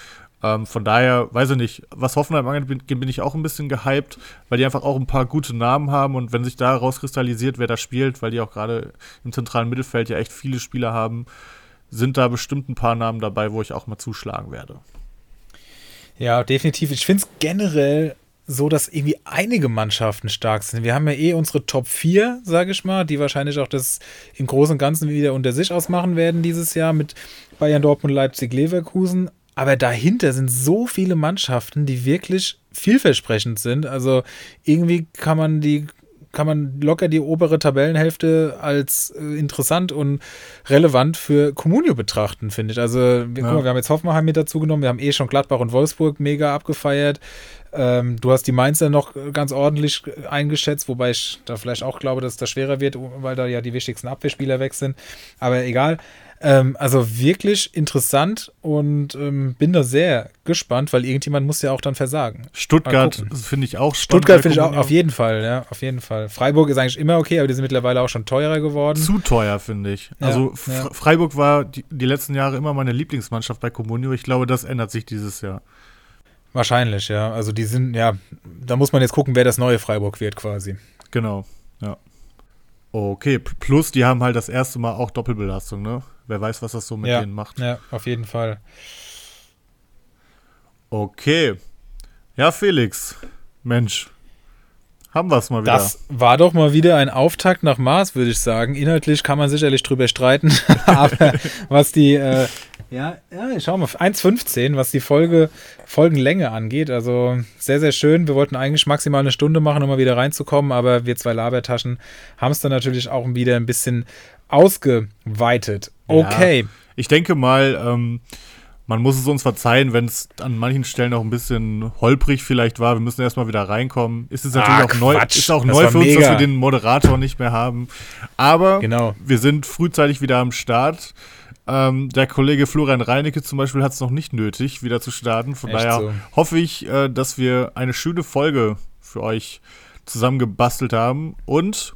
Ähm, von daher, weiß ich nicht, was Hoffenheim angeht, bin, bin, ich auch ein bisschen gehypt, weil die einfach auch ein paar gute Namen haben und wenn sich da rauskristallisiert, wer da spielt, weil die auch gerade im zentralen Mittelfeld ja echt viele Spieler haben, sind da bestimmt ein paar Namen dabei, wo ich auch mal zuschlagen werde. Ja, definitiv. Ich finde es generell so, dass irgendwie einige Mannschaften stark sind. Wir haben ja eh unsere Top 4, sage ich mal, die wahrscheinlich auch das im Großen und Ganzen wieder unter sich ausmachen werden dieses Jahr mit Bayern, Dortmund, Leipzig, Leverkusen. Aber dahinter sind so viele Mannschaften, die wirklich vielversprechend sind. Also irgendwie kann man die kann man locker die obere Tabellenhälfte als äh, interessant und relevant für Comunio betrachten, finde ich. Also, wir, ja. mal, wir haben jetzt Hoffenheim mit dazu genommen, wir haben eh schon Gladbach und Wolfsburg mega abgefeiert. Ähm, du hast die Mainzer noch ganz ordentlich eingeschätzt, wobei ich da vielleicht auch glaube, dass das schwerer wird, weil da ja die wichtigsten Abwehrspieler weg sind. Aber egal. Ähm, also wirklich interessant und ähm, bin da sehr gespannt, weil irgendjemand muss ja auch dann versagen. Stuttgart finde ich auch spannend. Stuttgart finde ich auch auf jeden Fall, ja, auf jeden Fall. Freiburg ist eigentlich immer okay, aber die sind mittlerweile auch schon teurer geworden. Zu teuer, finde ich. Ja, also ja. Freiburg war die, die, letzten Jahre immer meine Lieblingsmannschaft bei Comunio. Ich glaube, das ändert sich dieses Jahr. Wahrscheinlich, ja. Also die sind, ja, da muss man jetzt gucken, wer das neue Freiburg wird quasi. Genau, ja. Okay, plus die haben halt das erste Mal auch Doppelbelastung, ne? Wer weiß, was das so mit ja, denen macht. Ja, auf jeden Fall. Okay. Ja, Felix. Mensch. Haben wir es mal wieder. Das war doch mal wieder ein Auftakt nach Mars, würde ich sagen. Inhaltlich kann man sicherlich drüber streiten. *laughs* Aber was die, äh, ja, ja, ich schau mal, 1,15, was die Folge, Folgenlänge angeht. Also sehr, sehr schön. Wir wollten eigentlich maximal eine Stunde machen, um mal wieder reinzukommen, aber wir zwei Labertaschen haben es dann natürlich auch wieder ein bisschen ausgeweitet. Okay. Ja, ich denke mal, ähm, man muss es uns verzeihen, wenn es an manchen Stellen auch ein bisschen holprig vielleicht war. Wir müssen erstmal wieder reinkommen. Ist es natürlich ah, auch neu, ist auch neu für uns, dass wir den Moderator nicht mehr haben. Aber genau. wir sind frühzeitig wieder am Start. Ähm, der Kollege Florian Reinecke zum Beispiel hat es noch nicht nötig, wieder zu starten. Von Echt daher so. hoffe ich, äh, dass wir eine schöne Folge für euch zusammengebastelt haben. Und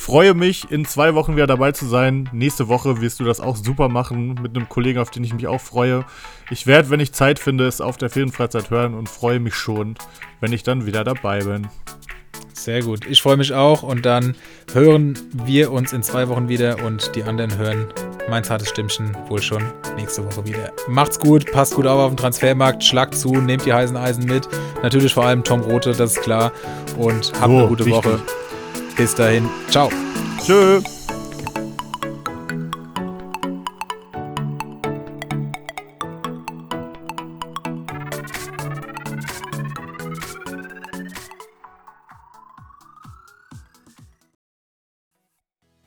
Freue mich, in zwei Wochen wieder dabei zu sein. Nächste Woche wirst du das auch super machen mit einem Kollegen, auf den ich mich auch freue. Ich werde, wenn ich Zeit finde, es auf der Filmfreizeit hören und freue mich schon, wenn ich dann wieder dabei bin. Sehr gut. Ich freue mich auch und dann hören wir uns in zwei Wochen wieder und die anderen hören mein zartes Stimmchen wohl schon nächste Woche wieder. Macht's gut, passt gut auf auf dem Transfermarkt, schlagt zu, nehmt die heißen Eisen mit. Natürlich vor allem Tom Rote, das ist klar. Und habt So, eine gute wichtig. Woche. Bis dahin. Ciao. Tschö.